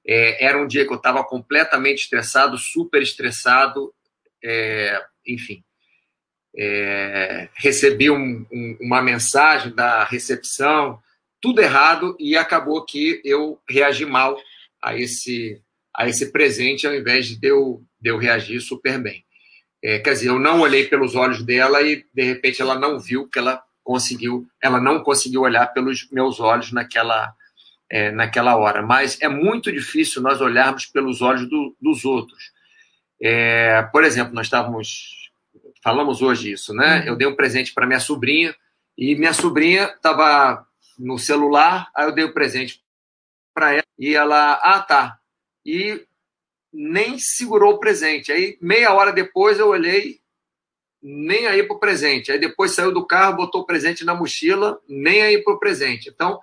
É, era um dia que eu estava completamente estressado, super estressado, é, enfim. É, recebi um, um, uma mensagem da recepção, tudo errado, e acabou que eu reagi mal a esse, a esse presente, ao invés de eu, de eu reagir super bem. É, quer dizer, eu não olhei pelos olhos dela e, de repente, ela não viu que ela conseguiu, ela não conseguiu olhar pelos meus olhos naquela, é, naquela hora. Mas é muito difícil nós olharmos pelos olhos do, dos outros. É, por exemplo, nós estávamos, falamos hoje isso, né? Uhum. Eu dei um presente para minha sobrinha e minha sobrinha estava no celular, aí eu dei o presente para ela e ela, ah, tá. E nem segurou o presente. Aí, meia hora depois, eu olhei, nem aí para o presente. Aí depois saiu do carro, botou o presente na mochila, nem aí para o presente. Então,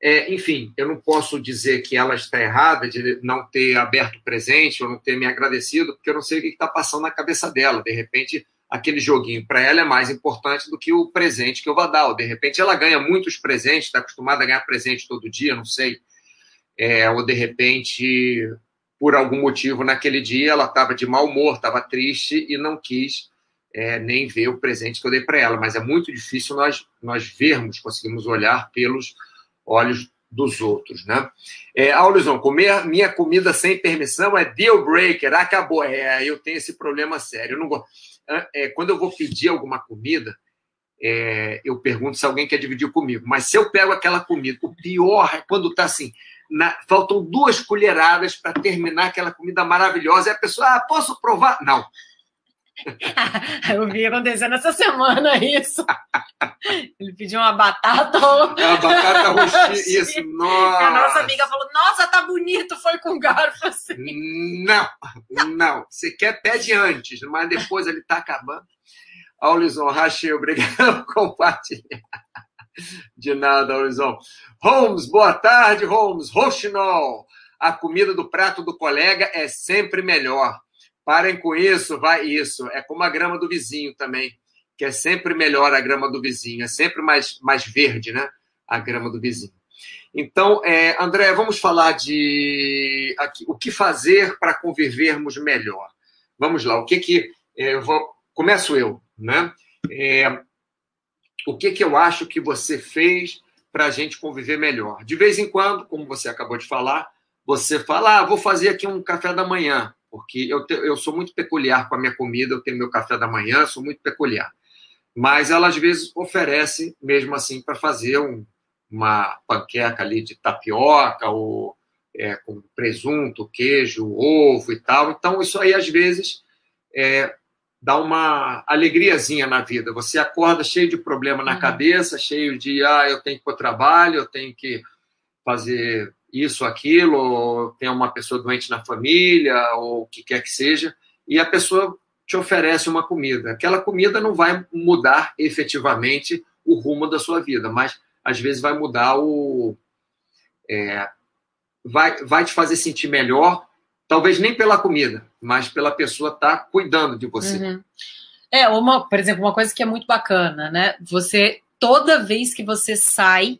é, enfim, eu não posso dizer que ela está errada de não ter aberto o presente ou não ter me agradecido, porque eu não sei o que está passando na cabeça dela. De repente, aquele joguinho para ela é mais importante do que o presente que eu vou dar. Ou de repente ela ganha muitos presentes, está acostumada a ganhar presente todo dia, não sei. É, ou de repente, por algum motivo, naquele dia ela estava de mau humor, estava triste e não quis é, nem ver o presente que eu dei para ela. Mas é muito difícil nós, nós vermos, conseguimos olhar pelos olhos dos outros, né? É, Aulison, comer minha comida sem permissão é deal breaker, acabou. É, eu tenho esse problema sério. Eu não gosto é, quando eu vou pedir alguma comida, é, eu pergunto se alguém quer dividir comigo. Mas se eu pego aquela comida, o pior é quando está assim, na, faltam duas colheradas para terminar aquela comida maravilhosa, e a pessoa, ah, posso provar? Não. eu vi acontecendo essa semana isso. Ele pediu uma batata ou... Uma batata roxinha, isso, nossa. A nossa amiga falou, nossa, tá bonito, foi com garfo assim. Não, não. Você quer, pede antes, mas depois ele tá acabando. Aulison, Rachel, obrigado por compartilhar. De nada, Aulison. Holmes, boa tarde, Holmes. Rochinol. A comida do prato do colega é sempre melhor. Parem com isso, vai isso. É como a grama do vizinho também que é sempre melhor a grama do vizinho, é sempre mais, mais verde, né? A grama do vizinho. Então, é, André, vamos falar de aqui, o que fazer para convivermos melhor. Vamos lá, o que que é, eu vou, começo eu, né? É, o que que eu acho que você fez para a gente conviver melhor? De vez em quando, como você acabou de falar, você fala, ah, vou fazer aqui um café da manhã, porque eu, te, eu sou muito peculiar com a minha comida, eu tenho meu café da manhã, sou muito peculiar mas ela às vezes oferece mesmo assim para fazer um, uma panqueca ali de tapioca ou é, com presunto, queijo, ovo e tal. Então isso aí às vezes é, dá uma alegriazinha na vida. Você acorda cheio de problema na uhum. cabeça, cheio de ah, eu tenho que ir para o trabalho, eu tenho que fazer isso, aquilo, tem uma pessoa doente na família, ou o que quer que seja, e a pessoa te oferece uma comida. Aquela comida não vai mudar efetivamente o rumo da sua vida, mas às vezes vai mudar o. É, vai, vai te fazer sentir melhor, talvez nem pela comida, mas pela pessoa estar tá cuidando de você. Uhum. É, uma, por exemplo, uma coisa que é muito bacana, né? Você, toda vez que você sai,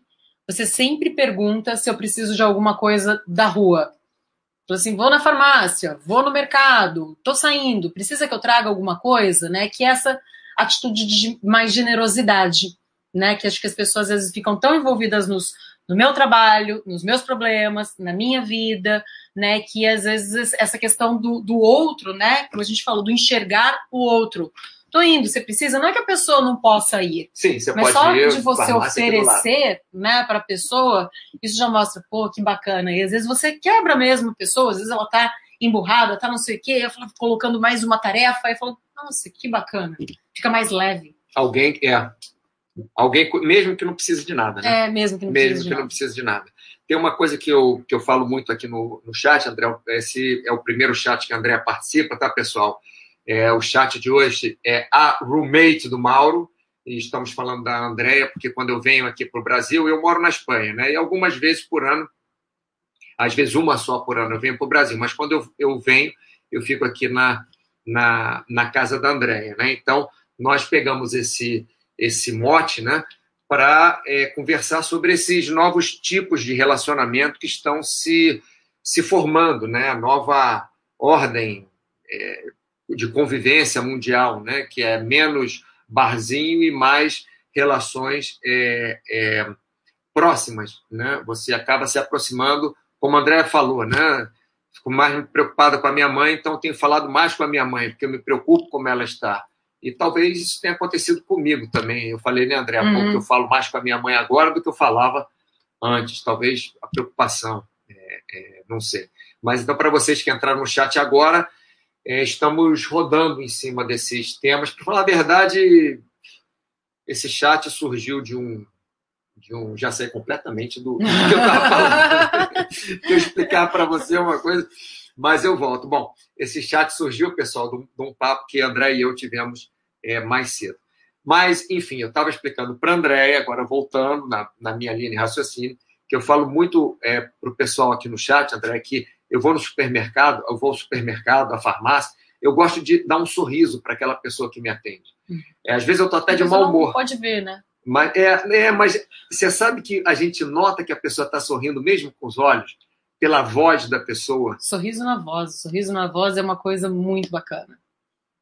você sempre pergunta se eu preciso de alguma coisa da rua. Falou assim, vou na farmácia, vou no mercado, tô saindo, precisa que eu traga alguma coisa, né? Que essa atitude de mais generosidade, né? Que acho que as pessoas às vezes ficam tão envolvidas nos, no meu trabalho, nos meus problemas, na minha vida, né? Que às vezes essa questão do, do outro, né? Como a gente falou, do enxergar o outro tô indo, você precisa, não é que a pessoa não possa ir. Sim, você mas pode só ir, de você oferecer, né, para a pessoa, isso já mostra, pô, que bacana. E às vezes você quebra mesmo a pessoa, às vezes ela tá emburrada, tá não sei o quê, eu falo, colocando mais uma tarefa, e falo, nossa, que bacana. Fica mais leve. Alguém, é. Alguém, mesmo que não precise de nada, né? É, mesmo que não mesmo precise que de nada. não precise de nada. Tem uma coisa que eu, que eu falo muito aqui no, no chat, André, esse é o primeiro chat que a André participa, tá, pessoal? É, o chat de hoje é a roommate do Mauro. e estamos falando da Andréia, porque quando eu venho aqui para o Brasil, eu moro na Espanha, né? E algumas vezes por ano, às vezes uma só por ano, eu venho para o Brasil, mas quando eu, eu venho, eu fico aqui na, na, na casa da Andréia, né? Então, nós pegamos esse, esse mote, né? Para é, conversar sobre esses novos tipos de relacionamento que estão se, se formando, né? A nova ordem é, de convivência mundial, né? Que é menos barzinho e mais relações é, é, próximas, né? Você acaba se aproximando, como a André falou, né? Fico mais preocupada com a minha mãe, então tenho falado mais com a minha mãe, porque eu me preocupo como ela está. E talvez isso tenha acontecido comigo também. Eu falei, né, André, há uhum. pouco que eu falo mais com a minha mãe agora do que eu falava antes. Talvez a preocupação, é, é, não sei. Mas então, para vocês que entraram no chat agora, estamos rodando em cima desses temas. Para falar a verdade, esse chat surgiu de um. De um já sei completamente do que eu estava falando. eu explicar para você uma coisa, mas eu volto. Bom, esse chat surgiu, pessoal, de um, papo que André e eu tivemos é, mais cedo. Mas, enfim, eu estava explicando para André, agora voltando na, na minha linha de raciocínio, que eu falo muito é, para o pessoal aqui no chat, André, que eu vou no supermercado, eu vou ao supermercado, à farmácia, eu gosto de dar um sorriso para aquela pessoa que me atende. É, às vezes eu estou até de mau humor. Pode ver, né? Mas, é, é, mas você sabe que a gente nota que a pessoa está sorrindo mesmo com os olhos, pela voz da pessoa. Sorriso na voz. Sorriso na voz é uma coisa muito bacana.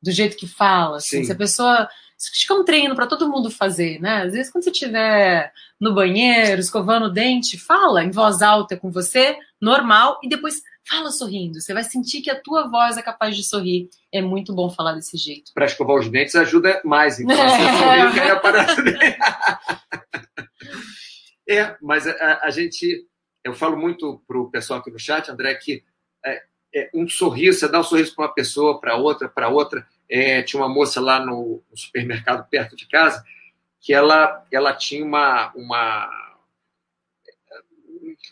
Do jeito que fala. Assim, se a pessoa. Isso é um treino para todo mundo fazer, né? Às vezes, quando você estiver no banheiro, escovando o dente, fala em voz alta com você, normal, e depois Fala sorrindo, você vai sentir que a tua voz é capaz de sorrir. É muito bom falar desse jeito. Para escovar os dentes ajuda mais, então é. você que aparece. é, mas a, a, gente, eu falo muito para o pessoal aqui no chat, André, que é, é um sorriso, você dá um sorriso para uma pessoa, para outra, para outra. É, tinha uma moça lá no, no, supermercado perto de casa que ela, ela tinha uma, uma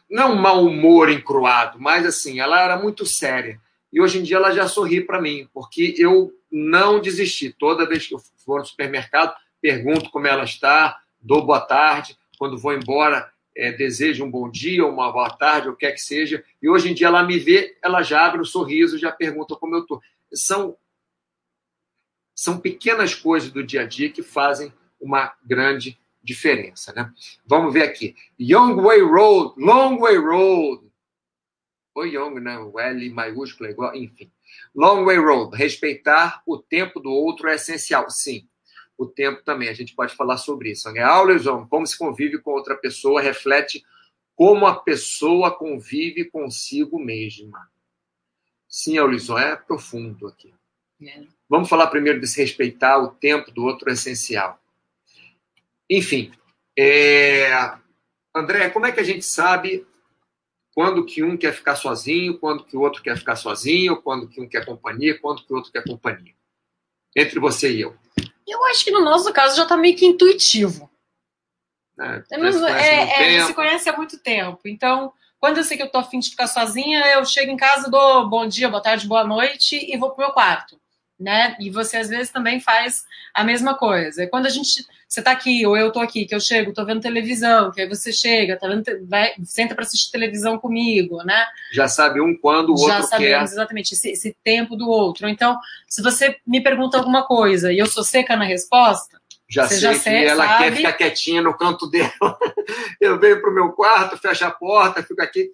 não mau humor encruado, mas assim, ela era muito séria. E hoje em dia ela já sorri para mim, porque eu não desisti. Toda vez que eu for no supermercado, pergunto como ela está, dou boa tarde. Quando vou embora, é, desejo um bom dia, uma boa tarde, o que quer que seja. E hoje em dia ela me vê, ela já abre o um sorriso, já pergunta como eu estou. São, são pequenas coisas do dia a dia que fazem uma grande diferença, né? Vamos ver aqui. Young Way Road, Long Way Road. O Young, né? O L maiúsculo é igual, enfim. Long Way Road, respeitar o tempo do outro é essencial. Sim, o tempo também, a gente pode falar sobre isso. É always on, como se convive com outra pessoa, reflete como a pessoa convive consigo mesma. Sim, Aulison, é profundo aqui. É. Vamos falar primeiro desse respeitar o tempo do outro é essencial. Enfim, é... André, como é que a gente sabe quando que um quer ficar sozinho, quando que o outro quer ficar sozinho, quando que um quer companhia, quando que o outro quer companhia? Entre você e eu. Eu acho que no nosso caso já está meio que intuitivo. É, é, é, se conhece há muito tempo. Então, quando eu sei que eu tô afim de ficar sozinha, eu chego em casa, dou bom dia, boa tarde, boa noite e vou pro meu quarto né? E você às vezes também faz a mesma coisa. Quando a gente, você tá aqui ou eu tô aqui, que eu chego, tô vendo televisão, que aí você chega, tá vendo, vai, senta para assistir televisão comigo, né? Já sabe um quando o outro Já sabemos quer. exatamente esse, esse tempo do outro. Então, se você me pergunta alguma coisa e eu sou seca na resposta, já Você sei já que sei, ela sabe? quer ficar quietinha no canto dela. Eu venho pro meu quarto, fecho a porta, fico aqui.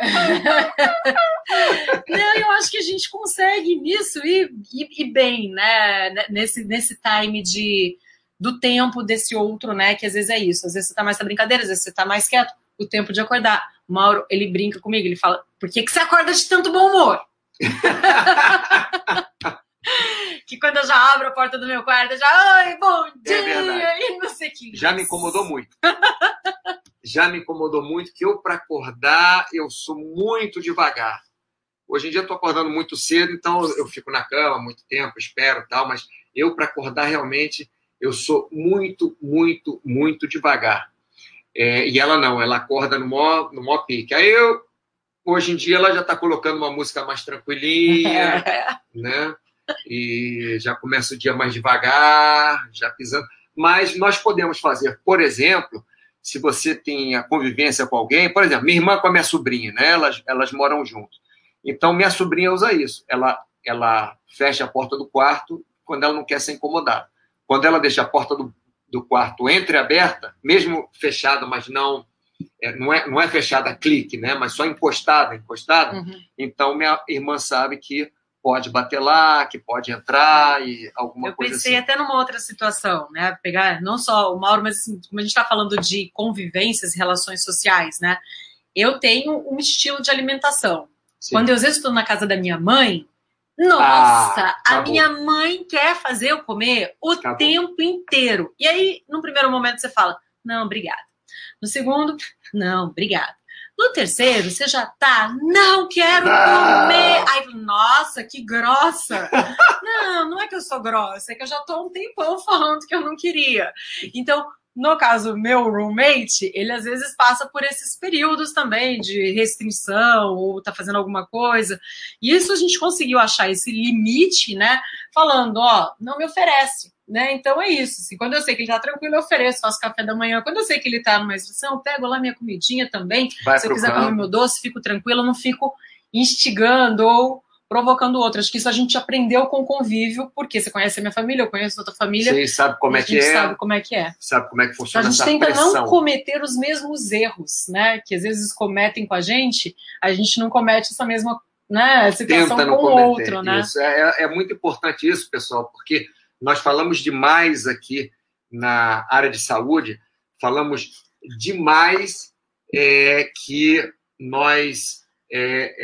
Não, eu acho que a gente consegue nisso e, e, e, bem, né? Nesse, nesse time de, do tempo desse outro, né? Que às vezes é isso. Às vezes você tá mais na brincadeira, às vezes você tá mais quieto. O tempo de acordar. O Mauro, ele brinca comigo, ele fala: por que, que você acorda de tanto bom humor? que quando eu já abro a porta do meu quarto, eu já, oi, bom é dia, é e não sei o que. Já me incomodou muito. já me incomodou muito que eu, para acordar, eu sou muito devagar. Hoje em dia eu tô acordando muito cedo, então eu fico na cama muito tempo, espero tal, mas eu, para acordar, realmente, eu sou muito, muito, muito devagar. É, e ela não, ela acorda no maior, no maior pique. Aí eu, hoje em dia, ela já está colocando uma música mais tranquilinha, né? E já começa o dia mais devagar, já pisando. Mas nós podemos fazer, por exemplo, se você tem a convivência com alguém, por exemplo, minha irmã com a minha sobrinha, né? Elas, elas moram juntas. Então, minha sobrinha usa isso. Ela, ela fecha a porta do quarto quando ela não quer ser incomodada. Quando ela deixa a porta do, do quarto entreaberta, mesmo fechada, mas não é, não, é, não é fechada a clique, né? Mas só encostada, encostada. Uhum. Então, minha irmã sabe que pode bater lá, que pode entrar e alguma Eu coisa assim. Eu pensei até numa outra situação, né? Pegar não só o Mauro, mas assim, como a gente está falando de convivências, relações sociais, né? Eu tenho um estilo de alimentação. Sim. Quando eu, às vezes estou na casa da minha mãe, nossa, ah, a minha mãe quer fazer eu comer o acabou. tempo inteiro. E aí, num primeiro momento, você fala, não, obrigada. No segundo, não, obrigada. No terceiro, você já tá, não quero comer. Ai, nossa, que grossa. não, não é que eu sou grossa, é que eu já tô um tempão falando que eu não queria. Então, no caso, meu roommate, ele às vezes passa por esses períodos também de restrição ou tá fazendo alguma coisa. E isso a gente conseguiu achar esse limite, né? Falando, ó, não me oferece. Né? Então é isso. Assim, quando eu sei que ele está tranquilo, eu ofereço, faço café da manhã. Quando eu sei que ele está numa instrução, pego lá minha comidinha também. Vai Se eu quiser campo. comer meu doce, fico tranquila, não fico instigando ou provocando outro. Acho que isso a gente aprendeu com o convívio, porque você conhece a minha família, eu conheço a tua família. Sim, sabe como é que é. sabe como é que é. Sabe como é que funciona A gente tenta pressão. não cometer os mesmos erros, né? Que às vezes cometem com a gente, a gente não comete essa mesma né, situação Tenta com o outro, né? Isso. É, é muito importante isso, pessoal, porque nós falamos demais aqui na área de saúde, falamos demais é, que nós é,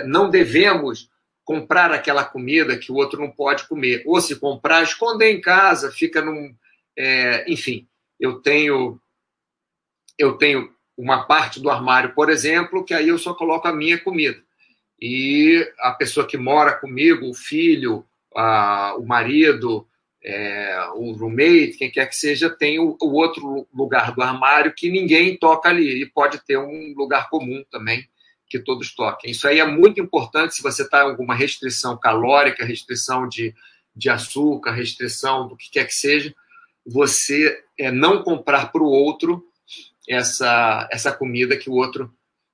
é, não devemos comprar aquela comida que o outro não pode comer. Ou se comprar, esconder em casa, fica num. É, enfim, eu tenho. Eu tenho uma parte do armário, por exemplo, que aí eu só coloco a minha comida. E a pessoa que mora comigo, o filho, a, o marido, é, o roommate, quem quer que seja, tem o, o, outro lugar do armário que ninguém toca ali. E pode ter um lugar comum também que todos toquem. Isso aí é muito importante se você está em alguma restrição calórica, restrição de, de açúcar, restrição do que quer que seja, você é, não comprar para o outro essa, essa comida que o outro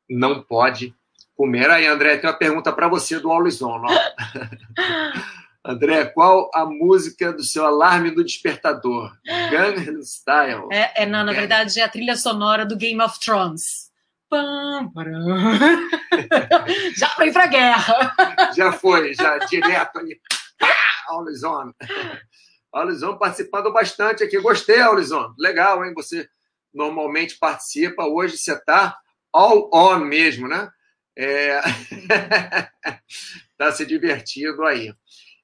não pode comer. Aí, André, tem uma pergunta para você do Aulison. André, qual a música do seu alarme do despertador? Gangnam Style. É, é não, na verdade é a trilha sonora do Game of Thrones. Pam, já foi pra guerra. Já foi, já direto ali. Aulison. Aulison participando bastante aqui. Gostei, Aulison. Legal, hein? Você normalmente participa. Hoje você está all on mesmo, né? É... tá se divertindo aí.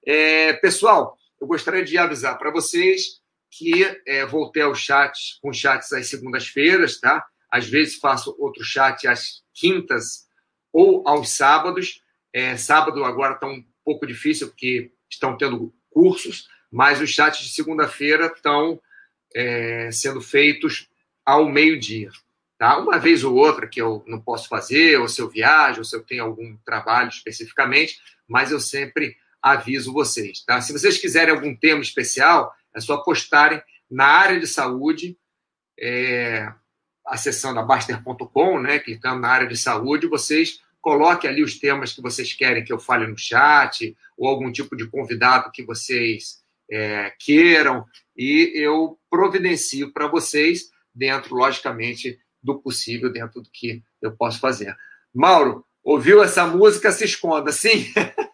É, pessoal, eu gostaria de avisar para vocês que é, voltei aos chats, com chats às segundas-feiras, tá? Às vezes faço outro chat às quintas ou aos sábados. É, sábado agora está um pouco difícil, porque estão tendo cursos, mas os chats de segunda-feira estão é, sendo feitos ao meio-dia. Tá? Uma vez ou outra que eu não posso fazer, ou se eu viajo, ou se eu tenho algum trabalho especificamente, mas eu sempre aviso vocês. Tá? Se vocês quiserem algum tema especial, é só postarem na área de saúde, é, acessando a Baster.com, né, clicando na área de saúde, vocês coloquem ali os temas que vocês querem que eu fale no chat, ou algum tipo de convidado que vocês é, queiram, e eu providencio para vocês, dentro, logicamente, do possível, dentro do que eu posso fazer. Mauro, ouviu essa música? Se esconda, sim?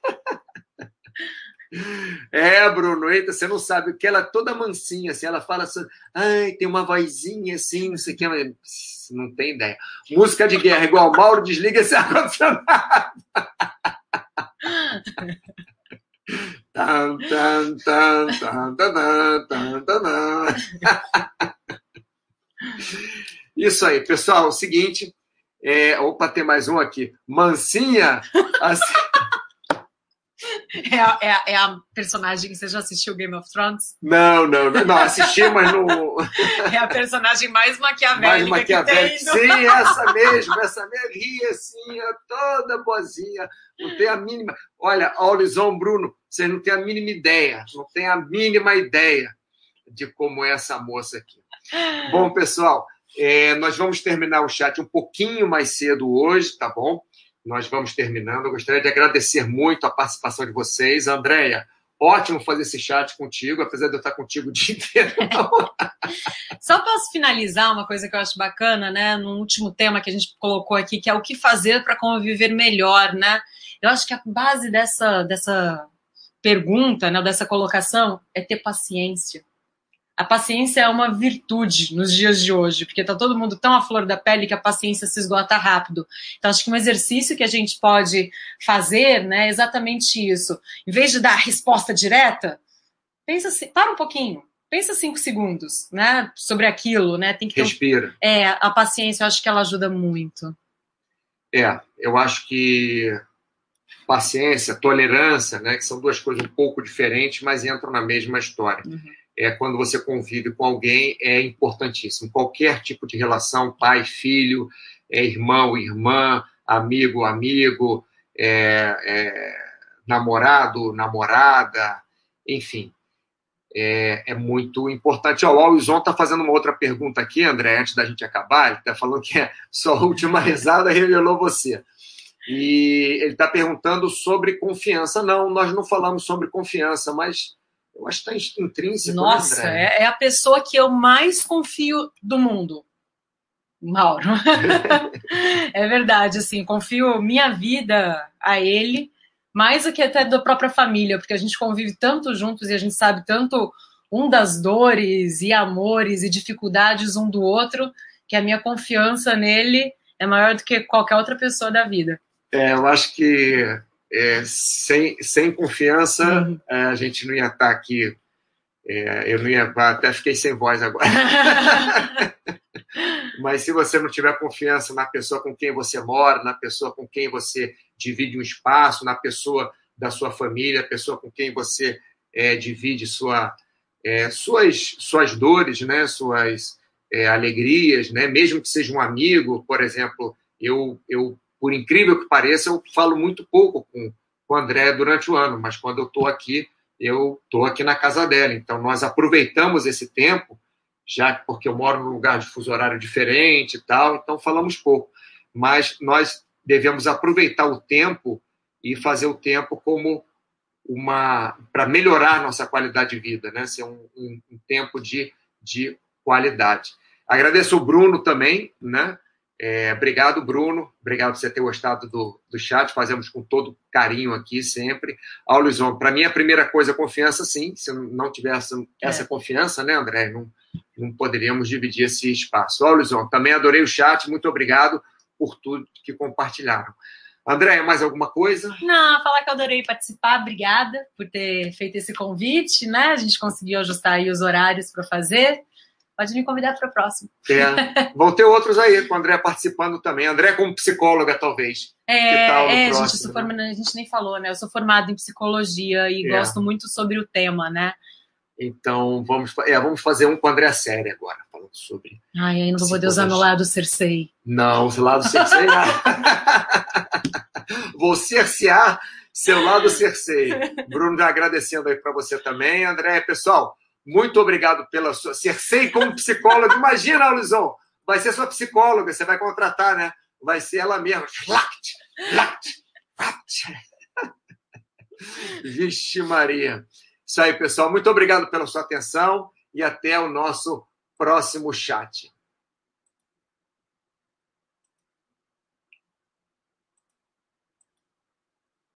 É, Bruno, eita, você não sabe que ela é toda mansinha, assim, ela fala assim, ai, tem uma vozinha assim, não sei o que, não tem ideia. Música de guerra, igual Mauro, desliga esse ar-condicionado. Isso aí, pessoal. O seguinte, é, opa, tem mais um aqui. Mansinha. Assim, é a, é, a, é a, personagem. Você já assistiu Game of Thrones? Não, não, não, assisti, mas não. É a personagem mais maquiavélica. Mais maquiavélica. Sim, essa mesmo, essa. Ria assim, toda boazinha. Não tem a mínima. Olha, Aulison, Bruno, vocês não têm a mínima ideia. Não tem a mínima ideia de como é essa moça aqui. Bom, pessoal, é, nós vamos terminar o chat um pouquinho mais cedo hoje, tá bom? Nós vamos terminando. Eu gostaria de agradecer muito a participação de vocês. Andréia, ótimo fazer esse chat contigo, apesar de eu estar contigo o dia inteiro. Só posso finalizar uma coisa que eu acho bacana, né? No último tema que a gente colocou aqui, que é o que fazer para conviver melhor, né? Eu acho que a base dessa, dessa pergunta, né, dessa colocação, é ter paciência a paciência é uma virtude nos dias de hoje, porque está todo mundo tão à flor da pele que a paciência se esgota rápido. Então, acho que um exercício que a gente pode fazer né, é exatamente isso. Em vez de dar a resposta direta, pensa assim, para um pouquinho, pensa cinco segundos né, sobre aquilo. Né, tem que Respira. Um, é, a paciência, eu acho que ela ajuda muito. É, eu acho que paciência, tolerância, né, que são duas coisas um pouco diferentes, mas entram na mesma história. Uhum é, quando você convive com alguém é importantíssimo. Qualquer tipo de relação, pai, filho, é, irmão, irmã, amigo, amigo, é, é, namorado, namorada, enfim. É, é, muito importante. Ó, o Alison está fazendo uma outra pergunta aqui, André, antes da gente acabar. Ele está falando que a sua última risada revelou você. E ele está perguntando sobre confiança. Não, nós não falamos sobre confiança, mas eu acho que está intrínseco. Né, Nossa, é, é a pessoa que eu mais confio do mundo. Mauro. é verdade, assim, confio minha vida a ele, mais do que até da própria família, porque a gente convive tanto juntos e a gente sabe tanto um das dores e amores e dificuldades um do outro, que a minha confiança nele é maior do que qualquer outra pessoa da vida. É, eu acho que é, sem, sem confiança, uhum. É, a gente não ia estar aqui. É, eu não ia. Até fiquei sem voz agora. Mas se você não tiver confiança na pessoa com quem você mora, na pessoa com quem você divide um espaço, na pessoa da sua família, a pessoa com quem você é, divide sua, é, suas, suas dores, né, suas é, alegrias, né, mesmo que seja um amigo, por exemplo, eu, eu por incrível que pareça, eu falo muito pouco com, com o André durante o ano, mas quando eu estou aqui, eu estou aqui na casa dela. Então, nós aproveitamos esse tempo, já porque eu moro num lugar de fuso horário diferente e tal, então falamos pouco. Mas nós devemos aproveitar o tempo e fazer o tempo como uma para melhorar nossa qualidade de vida, né? Ser um, um, um tempo de, de qualidade. Agradeço o Bruno também, né? É, obrigado, Bruno. Obrigado por você ter gostado do, do chat. Fazemos com todo carinho aqui sempre. Ao Luizão, para mim, a primeira coisa é confiança, sim. Se não tivesse essa é. confiança, né, André? Não, não poderíamos dividir esse espaço. Ó, Luizão, também adorei o chat. Muito obrigado por tudo que compartilharam. André, mais alguma coisa? Não, falar que eu adorei participar. Obrigada por ter feito esse convite, né? A gente conseguiu ajustar aí os horários para fazer. Pode me convidar para o próximo. É. Vão ter outros aí, com o André participando também. André como psicóloga, talvez. É, é próximo, gente, né? formada, a gente nem falou, né? Eu sou formada em psicologia e é. gosto muito sobre o tema, né? Então, vamos, é, vamos fazer um com o André Série agora, falando sobre. Ai, aí não vou poder usar meu lado Cersei. Não, o lado Cersei. vou cercear seu lado Cersei. Bruno, já agradecendo aí para você também. André, pessoal, muito obrigado pela sua. Cersei como psicóloga. Imagina, Luizão, vai ser sua psicóloga, você vai contratar, né? Vai ser ela mesma. Vixe, Maria. Isso aí, pessoal. Muito obrigado pela sua atenção e até o nosso próximo chat.